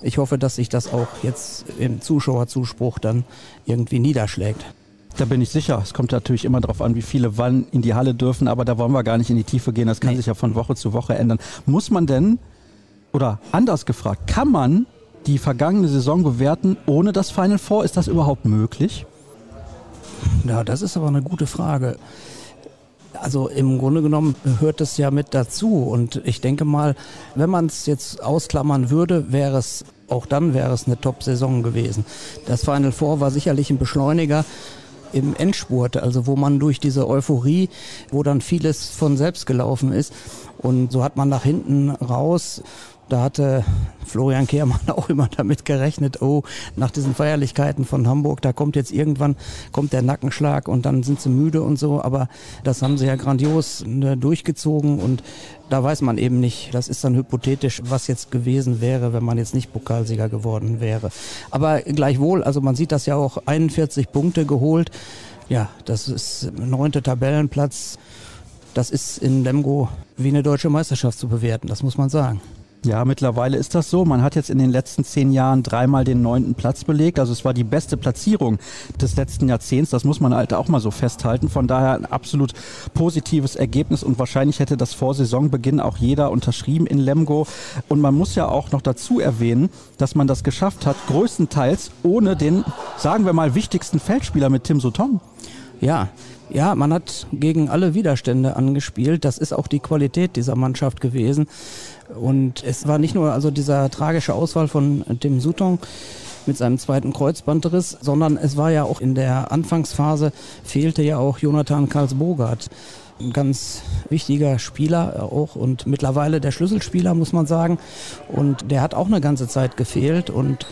Speaker 4: ich hoffe, dass sich das auch jetzt im Zuschauerzuspruch dann irgendwie niederschlägt.
Speaker 1: Da bin ich sicher. Es kommt natürlich immer darauf an, wie viele wann in die Halle dürfen, aber da wollen wir gar nicht in die Tiefe gehen. Das kann nee. sich ja von Woche zu Woche ändern. Muss man denn, oder anders gefragt, kann man die vergangene Saison bewerten ohne das Final Four? Ist das überhaupt möglich?
Speaker 4: Ja, das ist aber eine gute Frage. Also im Grunde genommen hört es ja mit dazu. Und ich denke mal, wenn man es jetzt ausklammern würde, wäre es, auch dann wäre es eine Top-Saison gewesen. Das Final Four war sicherlich ein Beschleuniger im Endspurt, also wo man durch diese Euphorie, wo dann vieles von selbst gelaufen ist. Und so hat man nach hinten raus da hatte Florian Kehrmann auch immer damit gerechnet, oh, nach diesen Feierlichkeiten von Hamburg, da kommt jetzt irgendwann, kommt der Nackenschlag und dann sind sie müde und so, aber das haben sie ja grandios ne, durchgezogen und da weiß man eben nicht, das ist dann hypothetisch, was jetzt gewesen wäre, wenn man jetzt nicht Pokalsieger geworden wäre. Aber gleichwohl, also man sieht das ja auch, 41 Punkte geholt, ja, das ist neunte Tabellenplatz, das ist in Lemgo wie eine deutsche Meisterschaft zu bewerten, das muss man sagen.
Speaker 1: Ja, mittlerweile ist das so. Man hat jetzt in den letzten zehn Jahren dreimal den neunten Platz belegt. Also es war die beste Platzierung des letzten Jahrzehnts. Das muss man halt auch mal so festhalten. Von daher ein absolut positives Ergebnis und wahrscheinlich hätte das vor Saisonbeginn auch jeder unterschrieben in Lemgo. Und man muss ja auch noch dazu erwähnen, dass man das geschafft hat, größtenteils ohne den, sagen wir mal, wichtigsten Feldspieler mit Tim Sutton.
Speaker 4: Ja, Ja, man hat gegen alle Widerstände angespielt. Das ist auch die Qualität dieser Mannschaft gewesen. Und es war nicht nur also dieser tragische Ausfall von Tim Sutton mit seinem zweiten Kreuzbandriss, sondern es war ja auch in der Anfangsphase fehlte ja auch Jonathan Karlsbogart. Ein ganz wichtiger Spieler auch und mittlerweile der Schlüsselspieler, muss man sagen. Und der hat auch eine ganze Zeit gefehlt und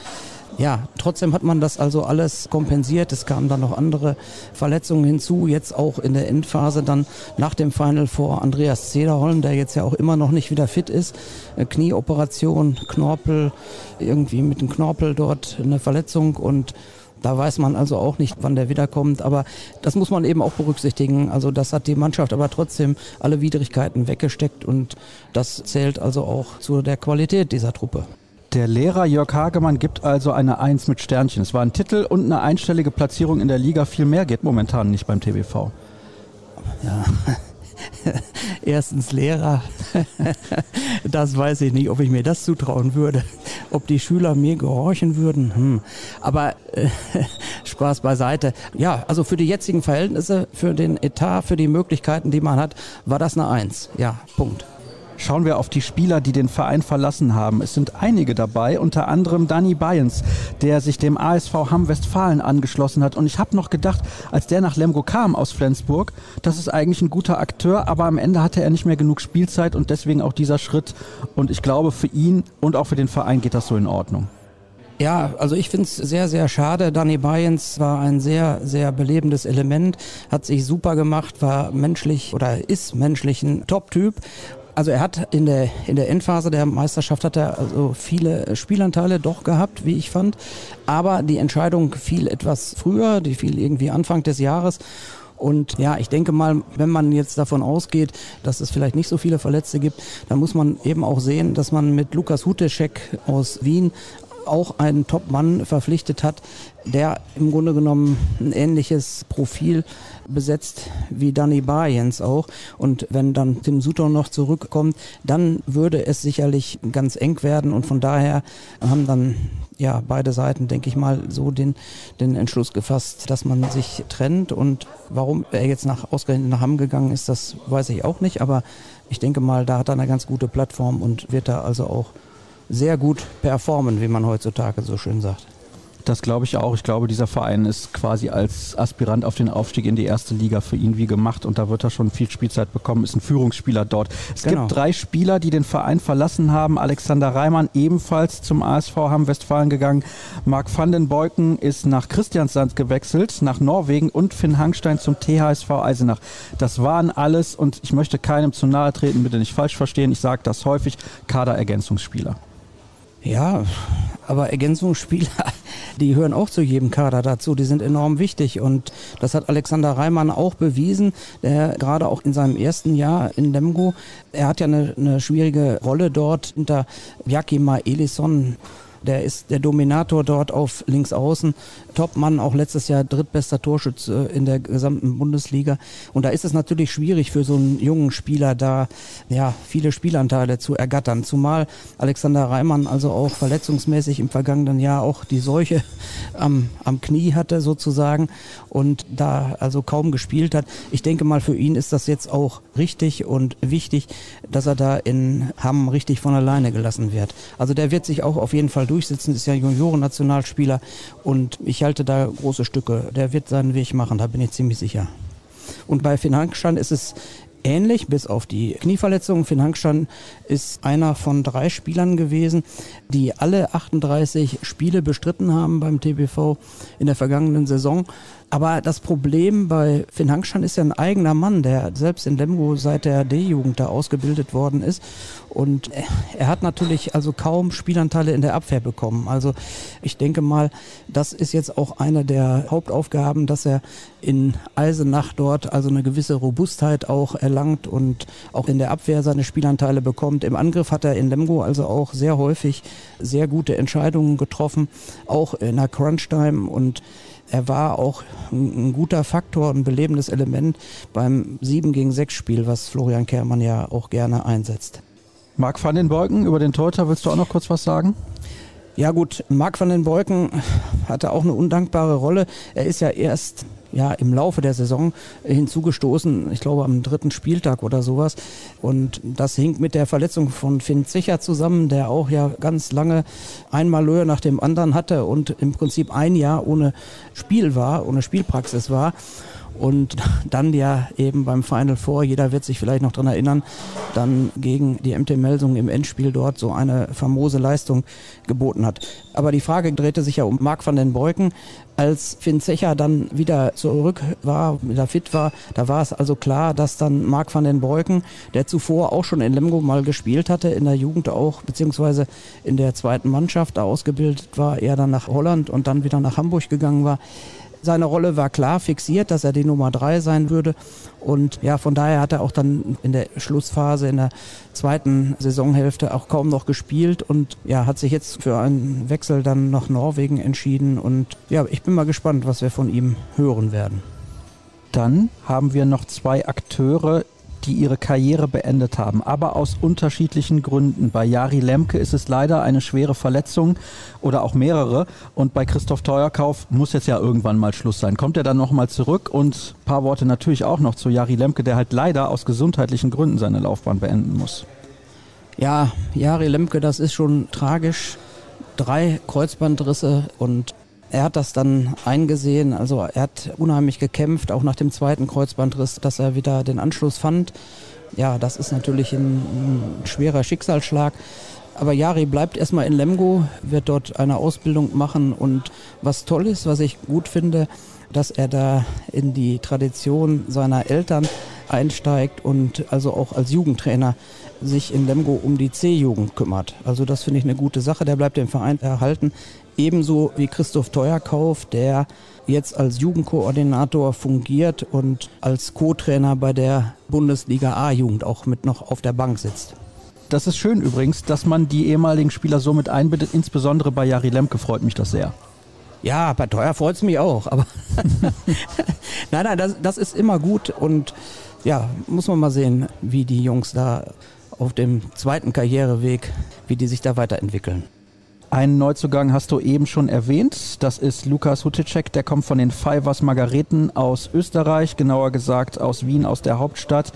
Speaker 4: ja, trotzdem hat man das also alles kompensiert. Es kamen dann noch andere Verletzungen hinzu. Jetzt auch in der Endphase dann nach dem Final vor Andreas Zederholm, der jetzt ja auch immer noch nicht wieder fit ist. Äh, Knieoperation, Knorpel, irgendwie mit dem Knorpel dort eine Verletzung und da weiß man also auch nicht, wann der wiederkommt. Aber das muss man eben auch berücksichtigen. Also das hat die Mannschaft aber trotzdem alle Widrigkeiten weggesteckt und das zählt also auch zu der Qualität dieser Truppe.
Speaker 1: Der Lehrer Jörg Hagemann gibt also eine Eins mit Sternchen. Es war ein Titel und eine einstellige Platzierung in der Liga. Viel mehr geht momentan nicht beim TBV.
Speaker 4: Ja. Erstens Lehrer. das weiß ich nicht, ob ich mir das zutrauen würde. Ob die Schüler mir gehorchen würden. Hm. Aber äh, Spaß beiseite. Ja, also für die jetzigen Verhältnisse, für den Etat, für die Möglichkeiten, die man hat, war das eine Eins. Ja, Punkt.
Speaker 1: Schauen wir auf die Spieler, die den Verein verlassen haben. Es sind einige dabei, unter anderem Danny Bayens, der sich dem ASV Hamm Westfalen angeschlossen hat. Und ich habe noch gedacht, als der nach Lemgo kam aus Flensburg, das ist eigentlich ein guter Akteur, aber am Ende hatte er nicht mehr genug Spielzeit und deswegen auch dieser Schritt. Und ich glaube, für ihn und auch für den Verein geht das so in Ordnung.
Speaker 4: Ja, also ich finde es sehr, sehr schade. Danny Bayens war ein sehr, sehr belebendes Element, hat sich super gemacht, war menschlich oder ist menschlich ein Top-Typ also er hat in der, in der Endphase der Meisterschaft hat er also viele Spielanteile doch gehabt, wie ich fand. Aber die Entscheidung fiel etwas früher, die fiel irgendwie Anfang des Jahres. Und ja, ich denke mal, wenn man jetzt davon ausgeht, dass es vielleicht nicht so viele Verletzte gibt, dann muss man eben auch sehen, dass man mit Lukas Huteschek aus Wien auch einen Top-Mann verpflichtet hat, der im Grunde genommen ein ähnliches Profil besetzt wie Danny Bayens auch. Und wenn dann Tim Sutton noch zurückkommt, dann würde es sicherlich ganz eng werden. Und von daher haben dann ja beide Seiten, denke ich mal, so den, den Entschluss gefasst, dass man sich trennt. Und warum er jetzt nach ausgerechnet nach Hamm gegangen ist, das weiß ich auch nicht. Aber ich denke mal, da hat er eine ganz gute Plattform und wird da also auch sehr gut performen, wie man heutzutage so schön sagt.
Speaker 1: Das glaube ich auch. Ich glaube, dieser Verein ist quasi als Aspirant auf den Aufstieg in die erste Liga für ihn wie gemacht und da wird er schon viel Spielzeit bekommen, ist ein Führungsspieler dort. Es genau. gibt drei Spieler, die den Verein verlassen haben. Alexander Reimann ebenfalls zum ASV Hamm Westfalen gegangen. Marc van den Beuken ist nach Christiansand gewechselt, nach Norwegen und Finn Hangstein zum THSV Eisenach. Das waren alles und ich möchte keinem zu nahe treten, bitte nicht falsch verstehen. Ich sage das häufig, Kaderergänzungsspieler.
Speaker 4: Ja, aber Ergänzungsspieler, die hören auch zu jedem Kader dazu. Die sind enorm wichtig. Und das hat Alexander Reimann auch bewiesen, der gerade auch in seinem ersten Jahr in Lemgo, er hat ja eine, eine schwierige Rolle dort hinter Jakima Elisson der ist der Dominator dort auf links außen. Topmann, auch letztes Jahr drittbester Torschütze in der gesamten Bundesliga. Und da ist es natürlich schwierig für so einen jungen Spieler da, ja, viele Spielanteile zu ergattern. Zumal Alexander Reimann also auch verletzungsmäßig im vergangenen Jahr auch die Seuche am, am Knie hatte sozusagen und da also kaum gespielt hat. Ich denke mal, für ihn ist das jetzt auch richtig und wichtig, dass er da in Hamm richtig von alleine gelassen wird. Also der wird sich auch auf jeden Fall durchsetzen, ist ja Junioren-Nationalspieler und ich halte da große Stücke. Der wird seinen Weg machen, da bin ich ziemlich sicher. Und bei Finn Hankstein ist es ähnlich, bis auf die Knieverletzung. Finn Hankstein ist einer von drei Spielern gewesen, die alle 38 Spiele bestritten haben beim TBV in der vergangenen Saison. Aber das Problem bei Finn Hangstein ist ja ein eigener Mann, der selbst in Lemgo seit der D-Jugend da ausgebildet worden ist. Und er hat natürlich also kaum Spielanteile in der Abwehr bekommen. Also ich denke mal, das ist jetzt auch eine der Hauptaufgaben, dass er in Eisenach dort also eine gewisse Robustheit auch erlangt und auch in der Abwehr seine Spielanteile bekommt. Im Angriff hat er in Lemgo also auch sehr häufig sehr gute Entscheidungen getroffen, auch in der Crunch-Time und er war auch ein, guter Faktor, ein belebendes Element beim 7 gegen 6 Spiel, was Florian Kehrmann ja auch gerne einsetzt.
Speaker 1: Marc van den Beuken, über den Torhüter willst du auch noch kurz was sagen?
Speaker 4: Ja gut, Marc van den Beuken hatte auch eine undankbare Rolle. Er ist ja erst ja im Laufe der Saison hinzugestoßen, ich glaube am dritten Spieltag oder sowas. Und das hing mit der Verletzung von Finn Zicher zusammen, der auch ja ganz lange ein Malheur nach dem anderen hatte und im Prinzip ein Jahr ohne Spiel war, ohne Spielpraxis war und dann ja eben beim Final Four, jeder wird sich vielleicht noch dran erinnern, dann gegen die MT Melsung im Endspiel dort so eine famose Leistung geboten hat. Aber die Frage drehte sich ja um Marc van den Beuken. Als Finn Zecher dann wieder zurück war, wieder fit war, da war es also klar, dass dann Marc van den Beuken, der zuvor auch schon in Lemgo mal gespielt hatte, in der Jugend auch, beziehungsweise in der zweiten Mannschaft ausgebildet war, er dann nach Holland und dann wieder nach Hamburg gegangen war, seine Rolle war klar fixiert, dass er die Nummer drei sein würde. Und ja, von daher hat er auch dann in der Schlussphase, in der zweiten Saisonhälfte auch kaum noch gespielt und ja, hat sich jetzt für einen Wechsel dann nach Norwegen entschieden. Und ja, ich bin mal gespannt, was wir von ihm hören werden.
Speaker 1: Dann haben wir noch zwei Akteure die ihre Karriere beendet haben, aber aus unterschiedlichen Gründen. Bei Jari Lemke ist es leider eine schwere Verletzung oder auch mehrere und bei Christoph Teuerkauf muss jetzt ja irgendwann mal Schluss sein. Kommt er dann nochmal zurück und ein paar Worte natürlich auch noch zu Jari Lemke, der halt leider aus gesundheitlichen Gründen seine Laufbahn beenden muss.
Speaker 4: Ja, Jari Lemke, das ist schon tragisch. Drei Kreuzbandrisse und er hat das dann eingesehen, also er hat unheimlich gekämpft, auch nach dem zweiten Kreuzbandriss, dass er wieder den Anschluss fand. Ja, das ist natürlich ein, ein schwerer Schicksalsschlag. Aber Jari bleibt erstmal in Lemgo, wird dort eine Ausbildung machen und was toll ist, was ich gut finde, dass er da in die Tradition seiner Eltern einsteigt und also auch als Jugendtrainer sich in Lemgo um die C-Jugend kümmert. Also das finde ich eine gute Sache. Der bleibt dem Verein erhalten. Ebenso wie Christoph Teuerkauf, der jetzt als Jugendkoordinator fungiert und als Co-Trainer bei der Bundesliga A-Jugend auch mit noch auf der Bank sitzt.
Speaker 1: Das ist schön übrigens, dass man die ehemaligen Spieler so mit einbindet. Insbesondere bei Jari Lemke freut mich das sehr.
Speaker 4: Ja, bei Teuer freut es mich auch. Aber nein, nein, das, das ist immer gut. Und ja, muss man mal sehen, wie die Jungs da auf dem zweiten Karriereweg, wie die sich da weiterentwickeln.
Speaker 1: Einen Neuzugang hast du eben schon erwähnt. Das ist Lukas Huticek. Der kommt von den Fivers Margareten aus Österreich, genauer gesagt aus Wien, aus der Hauptstadt.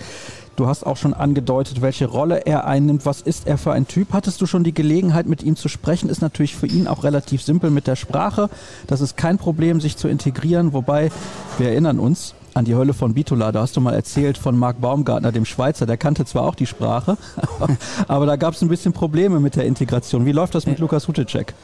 Speaker 1: Du hast auch schon angedeutet, welche Rolle er einnimmt. Was ist er für ein Typ? Hattest du schon die Gelegenheit, mit ihm zu sprechen? Ist natürlich für ihn auch relativ simpel mit der Sprache. Das ist kein Problem, sich zu integrieren. Wobei, wir erinnern uns, an die Hölle von Bitola. Da hast du mal erzählt von Marc Baumgartner, dem Schweizer. Der kannte zwar auch die Sprache, aber da gab es ein bisschen Probleme mit der Integration. Wie läuft das mit ja. Lukas Hutecek?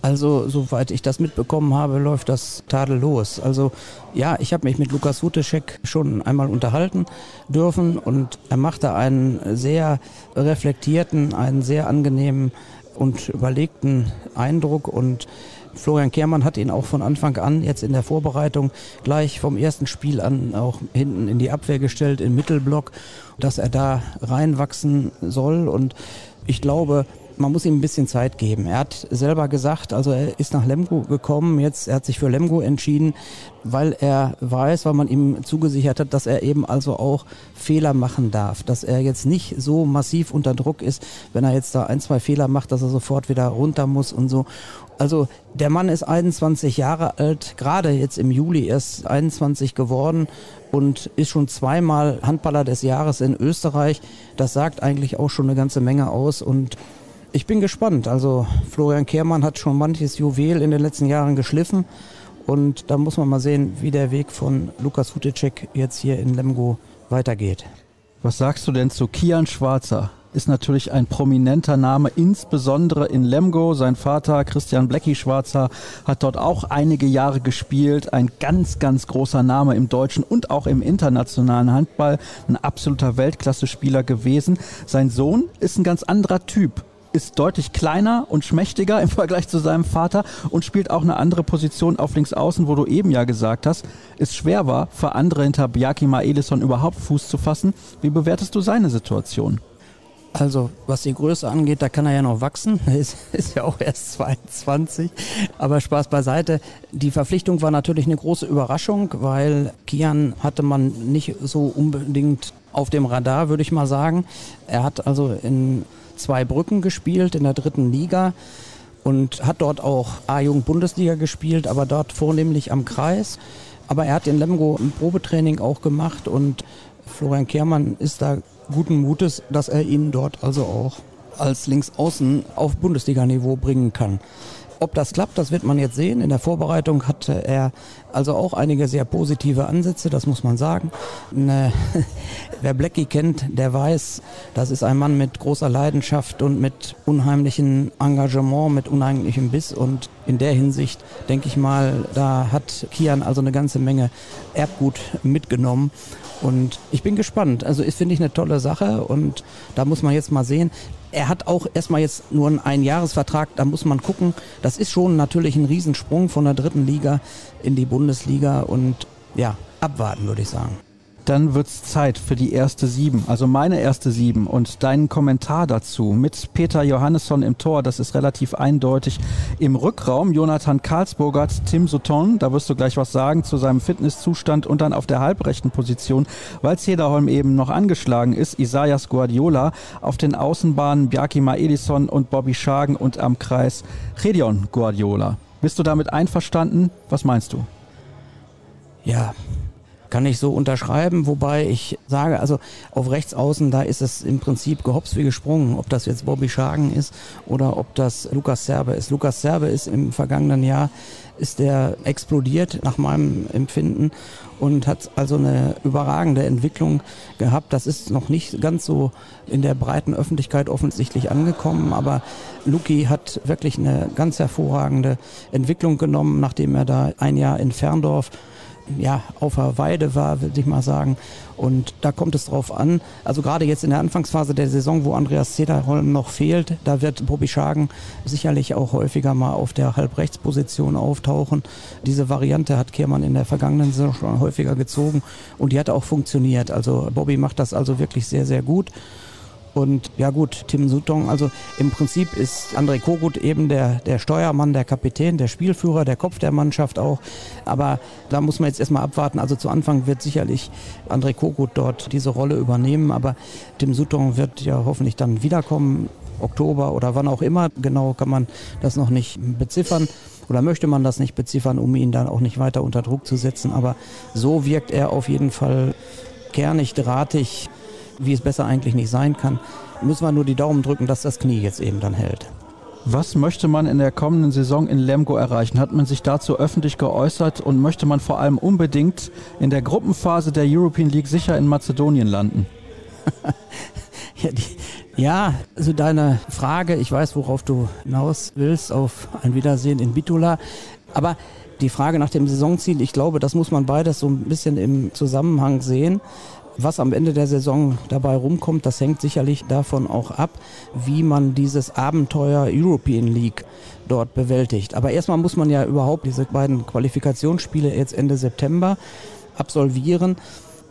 Speaker 4: Also, soweit ich das mitbekommen habe, läuft das tadellos. Also, ja, ich habe mich mit Lukas Hutecek schon einmal unterhalten dürfen und er machte einen sehr reflektierten, einen sehr angenehmen und überlegten Eindruck und Florian Kehrmann hat ihn auch von Anfang an jetzt in der Vorbereitung gleich vom ersten Spiel an auch hinten in die Abwehr gestellt, im Mittelblock, dass er da reinwachsen soll. Und ich glaube, man muss ihm ein bisschen Zeit geben. Er hat selber gesagt, also er ist nach Lemgo gekommen, jetzt er hat sich für Lemgo entschieden, weil er weiß, weil man ihm zugesichert hat, dass er eben also auch Fehler machen darf, dass er jetzt nicht so massiv unter Druck ist, wenn er jetzt da ein, zwei Fehler macht, dass er sofort wieder runter muss und so. Also der Mann ist 21 Jahre alt, gerade jetzt im Juli erst 21 geworden und ist schon zweimal Handballer des Jahres in Österreich. Das sagt eigentlich auch schon eine ganze Menge aus und ich bin gespannt. Also Florian Kehrmann hat schon manches Juwel in den letzten Jahren geschliffen und da muss man mal sehen, wie der Weg von Lukas Hutecek jetzt hier in Lemgo weitergeht.
Speaker 1: Was sagst du denn zu Kian Schwarzer? Ist natürlich ein prominenter Name, insbesondere in Lemgo. Sein Vater Christian Blecki Schwarzer hat dort auch einige Jahre gespielt. Ein ganz, ganz großer Name im deutschen und auch im internationalen Handball. Ein absoluter Weltklasse-Spieler gewesen. Sein Sohn ist ein ganz anderer Typ ist deutlich kleiner und schmächtiger im Vergleich zu seinem Vater und spielt auch eine andere Position auf links außen, wo du eben ja gesagt hast, es schwer war, für andere hinter Bjarki Maelisson überhaupt Fuß zu fassen. Wie bewertest du seine Situation?
Speaker 4: Also, was die Größe angeht, da kann er ja noch wachsen. Ist, ist, ja auch erst 22. Aber Spaß beiseite. Die Verpflichtung war natürlich eine große Überraschung, weil Kian hatte man nicht so unbedingt auf dem Radar, würde ich mal sagen. Er hat also in zwei Brücken gespielt, in der dritten Liga und hat dort auch A-Jugend Bundesliga gespielt, aber dort vornehmlich am Kreis Aber er hat in Lemgo ein Probetraining auch gemacht und Florian Kehrmann ist da guten Mutes, dass er ihn dort also auch als Linksaußen auf Bundesliga-Niveau bringen kann. Ob das klappt, das wird man jetzt sehen. In der Vorbereitung hatte er also auch einige sehr positive Ansätze, das muss man sagen. Ne, wer Blackie kennt, der weiß, das ist ein Mann mit großer Leidenschaft und mit unheimlichem Engagement, mit unheimlichem Biss. Und in der Hinsicht denke ich mal, da hat Kian also eine ganze Menge Erbgut mitgenommen. Und ich bin gespannt. Also ist, finde ich, eine tolle Sache. Und da muss man jetzt mal sehen. Er hat auch erstmal jetzt nur einen Einjahresvertrag, da muss man gucken. Das ist schon natürlich ein Riesensprung von der dritten Liga in die Bundesliga und ja, abwarten, würde ich sagen
Speaker 1: dann wird's Zeit für die erste Sieben, also meine erste Sieben und deinen Kommentar dazu mit Peter Johannesson im Tor, das ist relativ eindeutig. Im Rückraum Jonathan Karlsburgert, Tim Sutton, da wirst du gleich was sagen zu seinem Fitnesszustand und dann auf der halbrechten Position, weil Cederholm eben noch angeschlagen ist, Isaias Guardiola, auf den Außenbahnen Bjarki Edison und Bobby Schagen und am Kreis Redion Guardiola. Bist du damit einverstanden? Was meinst du?
Speaker 4: Ja, kann ich so unterschreiben, wobei ich sage, also auf rechts außen, da ist es im Prinzip gehops wie gesprungen, ob das jetzt Bobby Schagen ist oder ob das Lukas Serbe ist. Lukas Serbe ist im vergangenen Jahr, ist der explodiert nach meinem Empfinden und hat also eine überragende Entwicklung gehabt. Das ist noch nicht ganz so in der breiten Öffentlichkeit offensichtlich angekommen, aber Luki hat wirklich eine ganz hervorragende Entwicklung genommen, nachdem er da ein Jahr in Ferndorf ja, auf der Weide war, würde ich mal sagen. Und da kommt es drauf an. Also gerade jetzt in der Anfangsphase der Saison, wo Andreas Zederholm noch fehlt, da wird Bobby Schagen sicherlich auch häufiger mal auf der Halbrechtsposition auftauchen. Diese Variante hat Kehrmann in der vergangenen Saison schon häufiger gezogen und die hat auch funktioniert. Also Bobby macht das also wirklich sehr, sehr gut. Und ja gut, Tim Sutton, also im Prinzip ist André Kogut eben der, der Steuermann, der Kapitän, der Spielführer, der Kopf der Mannschaft auch. Aber da muss man jetzt erstmal abwarten. Also zu Anfang wird sicherlich André Kogut dort diese Rolle übernehmen. Aber Tim Sutton wird ja hoffentlich dann wiederkommen. Oktober oder wann auch immer. Genau kann man das noch nicht beziffern oder möchte man das nicht beziffern, um ihn dann auch nicht weiter unter Druck zu setzen. Aber so wirkt er auf jeden Fall kernig, drahtig, wie es besser eigentlich nicht sein kann. Müssen wir nur die Daumen drücken, dass das Knie jetzt eben dann hält.
Speaker 1: Was möchte man in der kommenden Saison in Lemgo erreichen? Hat man sich dazu öffentlich geäußert und möchte man vor allem unbedingt in der Gruppenphase der European League sicher in Mazedonien landen?
Speaker 4: ja, die, ja, also deine Frage, ich weiß, worauf du hinaus willst, auf ein Wiedersehen in Bitula. Aber die Frage nach dem Saisonziel, ich glaube, das muss man beides so ein bisschen im Zusammenhang sehen. Was am Ende der Saison dabei rumkommt, das hängt sicherlich davon auch ab, wie man dieses Abenteuer European League dort bewältigt. Aber erstmal muss man ja überhaupt diese beiden Qualifikationsspiele jetzt Ende September absolvieren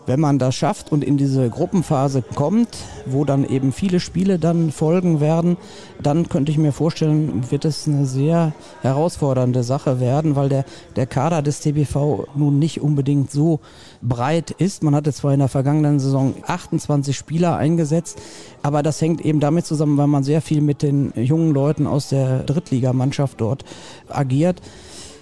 Speaker 4: wenn man das schafft und in diese Gruppenphase kommt, wo dann eben viele Spiele dann folgen werden, dann könnte ich mir vorstellen, wird es eine sehr herausfordernde Sache werden, weil der, der Kader des TBV nun nicht unbedingt so breit ist. Man hatte zwar in der vergangenen Saison 28 Spieler eingesetzt, aber das hängt eben damit zusammen, weil man sehr viel mit den jungen Leuten aus der Drittligamannschaft dort agiert.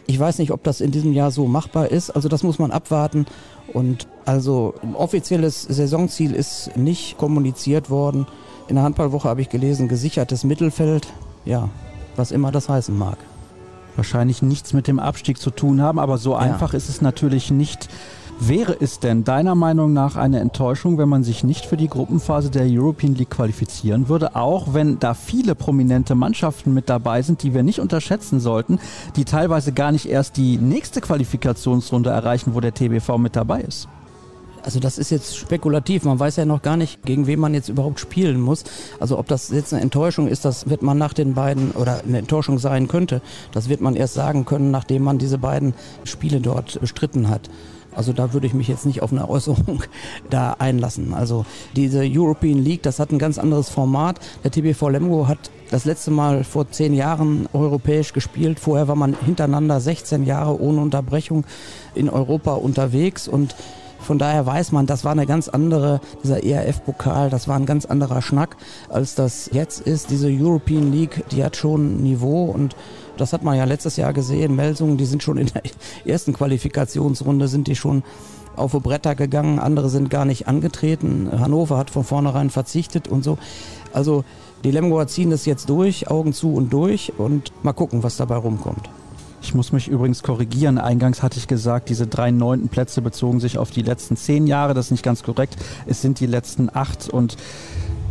Speaker 4: Ich weiß nicht, ob das in diesem Jahr so machbar ist. Also das muss man abwarten. Und also ein offizielles Saisonziel ist nicht kommuniziert worden. In der Handballwoche habe ich gelesen, gesichertes Mittelfeld. Ja, was immer das heißen mag.
Speaker 1: Wahrscheinlich nichts mit dem Abstieg zu tun haben, aber so ja. einfach ist es natürlich nicht. Wäre es denn deiner Meinung nach eine Enttäuschung, wenn man sich nicht für die Gruppenphase der European League qualifizieren würde, auch wenn da viele prominente Mannschaften mit dabei sind, die wir nicht unterschätzen sollten, die teilweise gar nicht erst die nächste Qualifikationsrunde erreichen, wo der TBV mit dabei ist?
Speaker 4: Also das ist jetzt spekulativ. Man weiß ja noch gar nicht, gegen wen man jetzt überhaupt spielen muss. Also ob das jetzt eine Enttäuschung ist, das wird man nach den beiden oder eine Enttäuschung sein könnte. Das wird man erst sagen können, nachdem man diese beiden Spiele dort bestritten hat. Also da würde ich mich jetzt nicht auf eine Äußerung da einlassen. Also diese European League, das hat ein ganz anderes Format. Der TBV Lemgo hat das letzte Mal vor zehn Jahren europäisch gespielt. Vorher war man hintereinander 16 Jahre ohne Unterbrechung in Europa unterwegs und Von daher weiß man, das war eine ganz andere, dieser ERF-Pokal, das war ein ganz anderer Schnack, als das jetzt ist. Diese European League, die hat schon ein Niveau und das hat man ja letztes Jahr gesehen. Melsungen, die sind schon in der ersten Qualifikationsrunde, sind die schon auf die Bretter gegangen, andere sind gar nicht angetreten. Hannover hat von vornherein verzichtet und so. Also die Lemgoer ziehen das jetzt durch, Augen zu und durch und mal gucken, was dabei rumkommt.
Speaker 1: Ich muss mich übrigens korrigieren. Eingangs hatte ich gesagt, diese drei neunten Plätze bezogen sich auf die letzten zehn Jahre. Das ist nicht ganz korrekt. Es sind die letzten acht. Und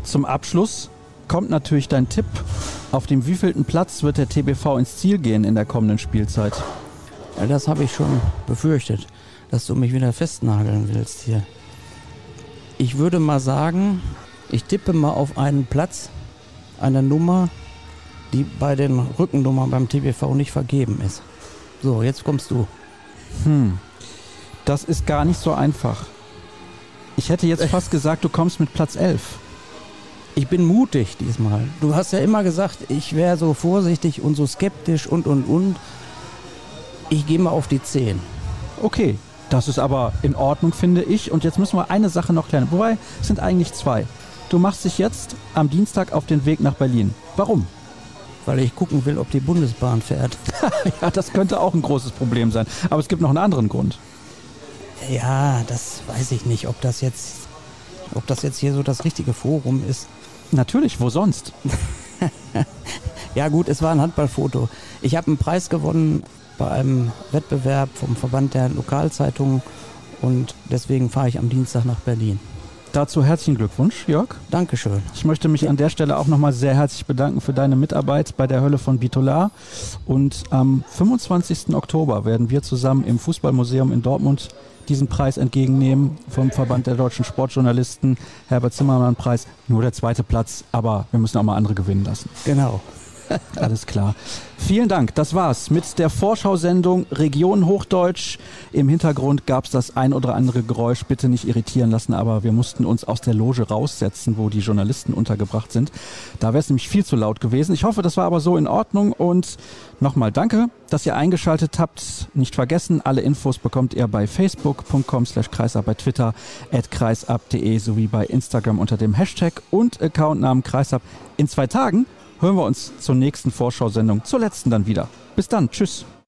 Speaker 1: zum Abschluss kommt natürlich dein Tipp. Auf dem wievielten Platz wird der TBV ins Ziel gehen in der kommenden Spielzeit?
Speaker 4: Ja, das habe ich schon befürchtet, dass du mich wieder festnageln willst hier. Ich würde mal sagen, ich tippe mal auf einen Platz, eine Nummer, die bei den Rückennummern beim TBV nicht vergeben ist. So, jetzt kommst du.
Speaker 1: Hm, das ist gar nicht so einfach. Ich hätte jetzt fast gesagt, du kommst mit Platz 11.
Speaker 4: Ich bin mutig diesmal. Du hast ja immer gesagt, ich wäre so vorsichtig und so skeptisch und und und. Ich gehe mal auf die 10.
Speaker 1: Okay, das ist aber in Ordnung, finde ich. Und jetzt müssen wir eine Sache noch klären. Wobei, es sind eigentlich zwei. Du machst dich jetzt am Dienstag auf den Weg nach Berlin. Warum?
Speaker 4: weil ich gucken will, ob die Bundesbahn fährt.
Speaker 1: ja, das könnte auch ein großes Problem sein. Aber es gibt noch einen anderen Grund.
Speaker 4: Ja, das weiß ich nicht, ob das jetzt, ob das jetzt hier so das richtige Forum ist.
Speaker 1: Natürlich, wo sonst?
Speaker 4: ja gut, es war ein Handballfoto. Ich habe einen Preis gewonnen bei einem Wettbewerb vom Verband der Lokalzeitungen und deswegen fahre ich am Dienstag nach Berlin.
Speaker 1: Dazu herzlichen Glückwunsch, Jörg.
Speaker 4: Dankeschön.
Speaker 1: Ich möchte mich an der Stelle auch nochmal sehr herzlich bedanken für deine Mitarbeit bei der Hölle von Bitolar. Und am 25. Oktober werden wir zusammen im Fußballmuseum in Dortmund diesen Preis entgegennehmen vom Verband der deutschen Sportjournalisten, Herbert Zimmermann Preis. Nur der zweite Platz, aber wir müssen auch mal andere gewinnen lassen.
Speaker 4: Genau.
Speaker 1: Alles klar. Vielen Dank. Das war's mit der Vorschau-Sendung Region Hochdeutsch. Im Hintergrund gab es das ein oder andere Geräusch. Bitte nicht irritieren lassen, aber wir mussten uns aus der Loge raussetzen, wo die Journalisten untergebracht sind. Da wäre es nämlich viel zu laut gewesen. Ich hoffe, das war aber so in Ordnung. Und nochmal danke, dass ihr eingeschaltet habt. Nicht vergessen, alle Infos bekommt ihr bei facebook.com slash kreisab, bei Twitter at kreisab.de sowie bei Instagram unter dem Hashtag und Accountnamen kreisab. In zwei Tagen hören wir uns zur nächsten Vorschau-Sendung, zur letzten dann wieder. Bis dann, tschüss.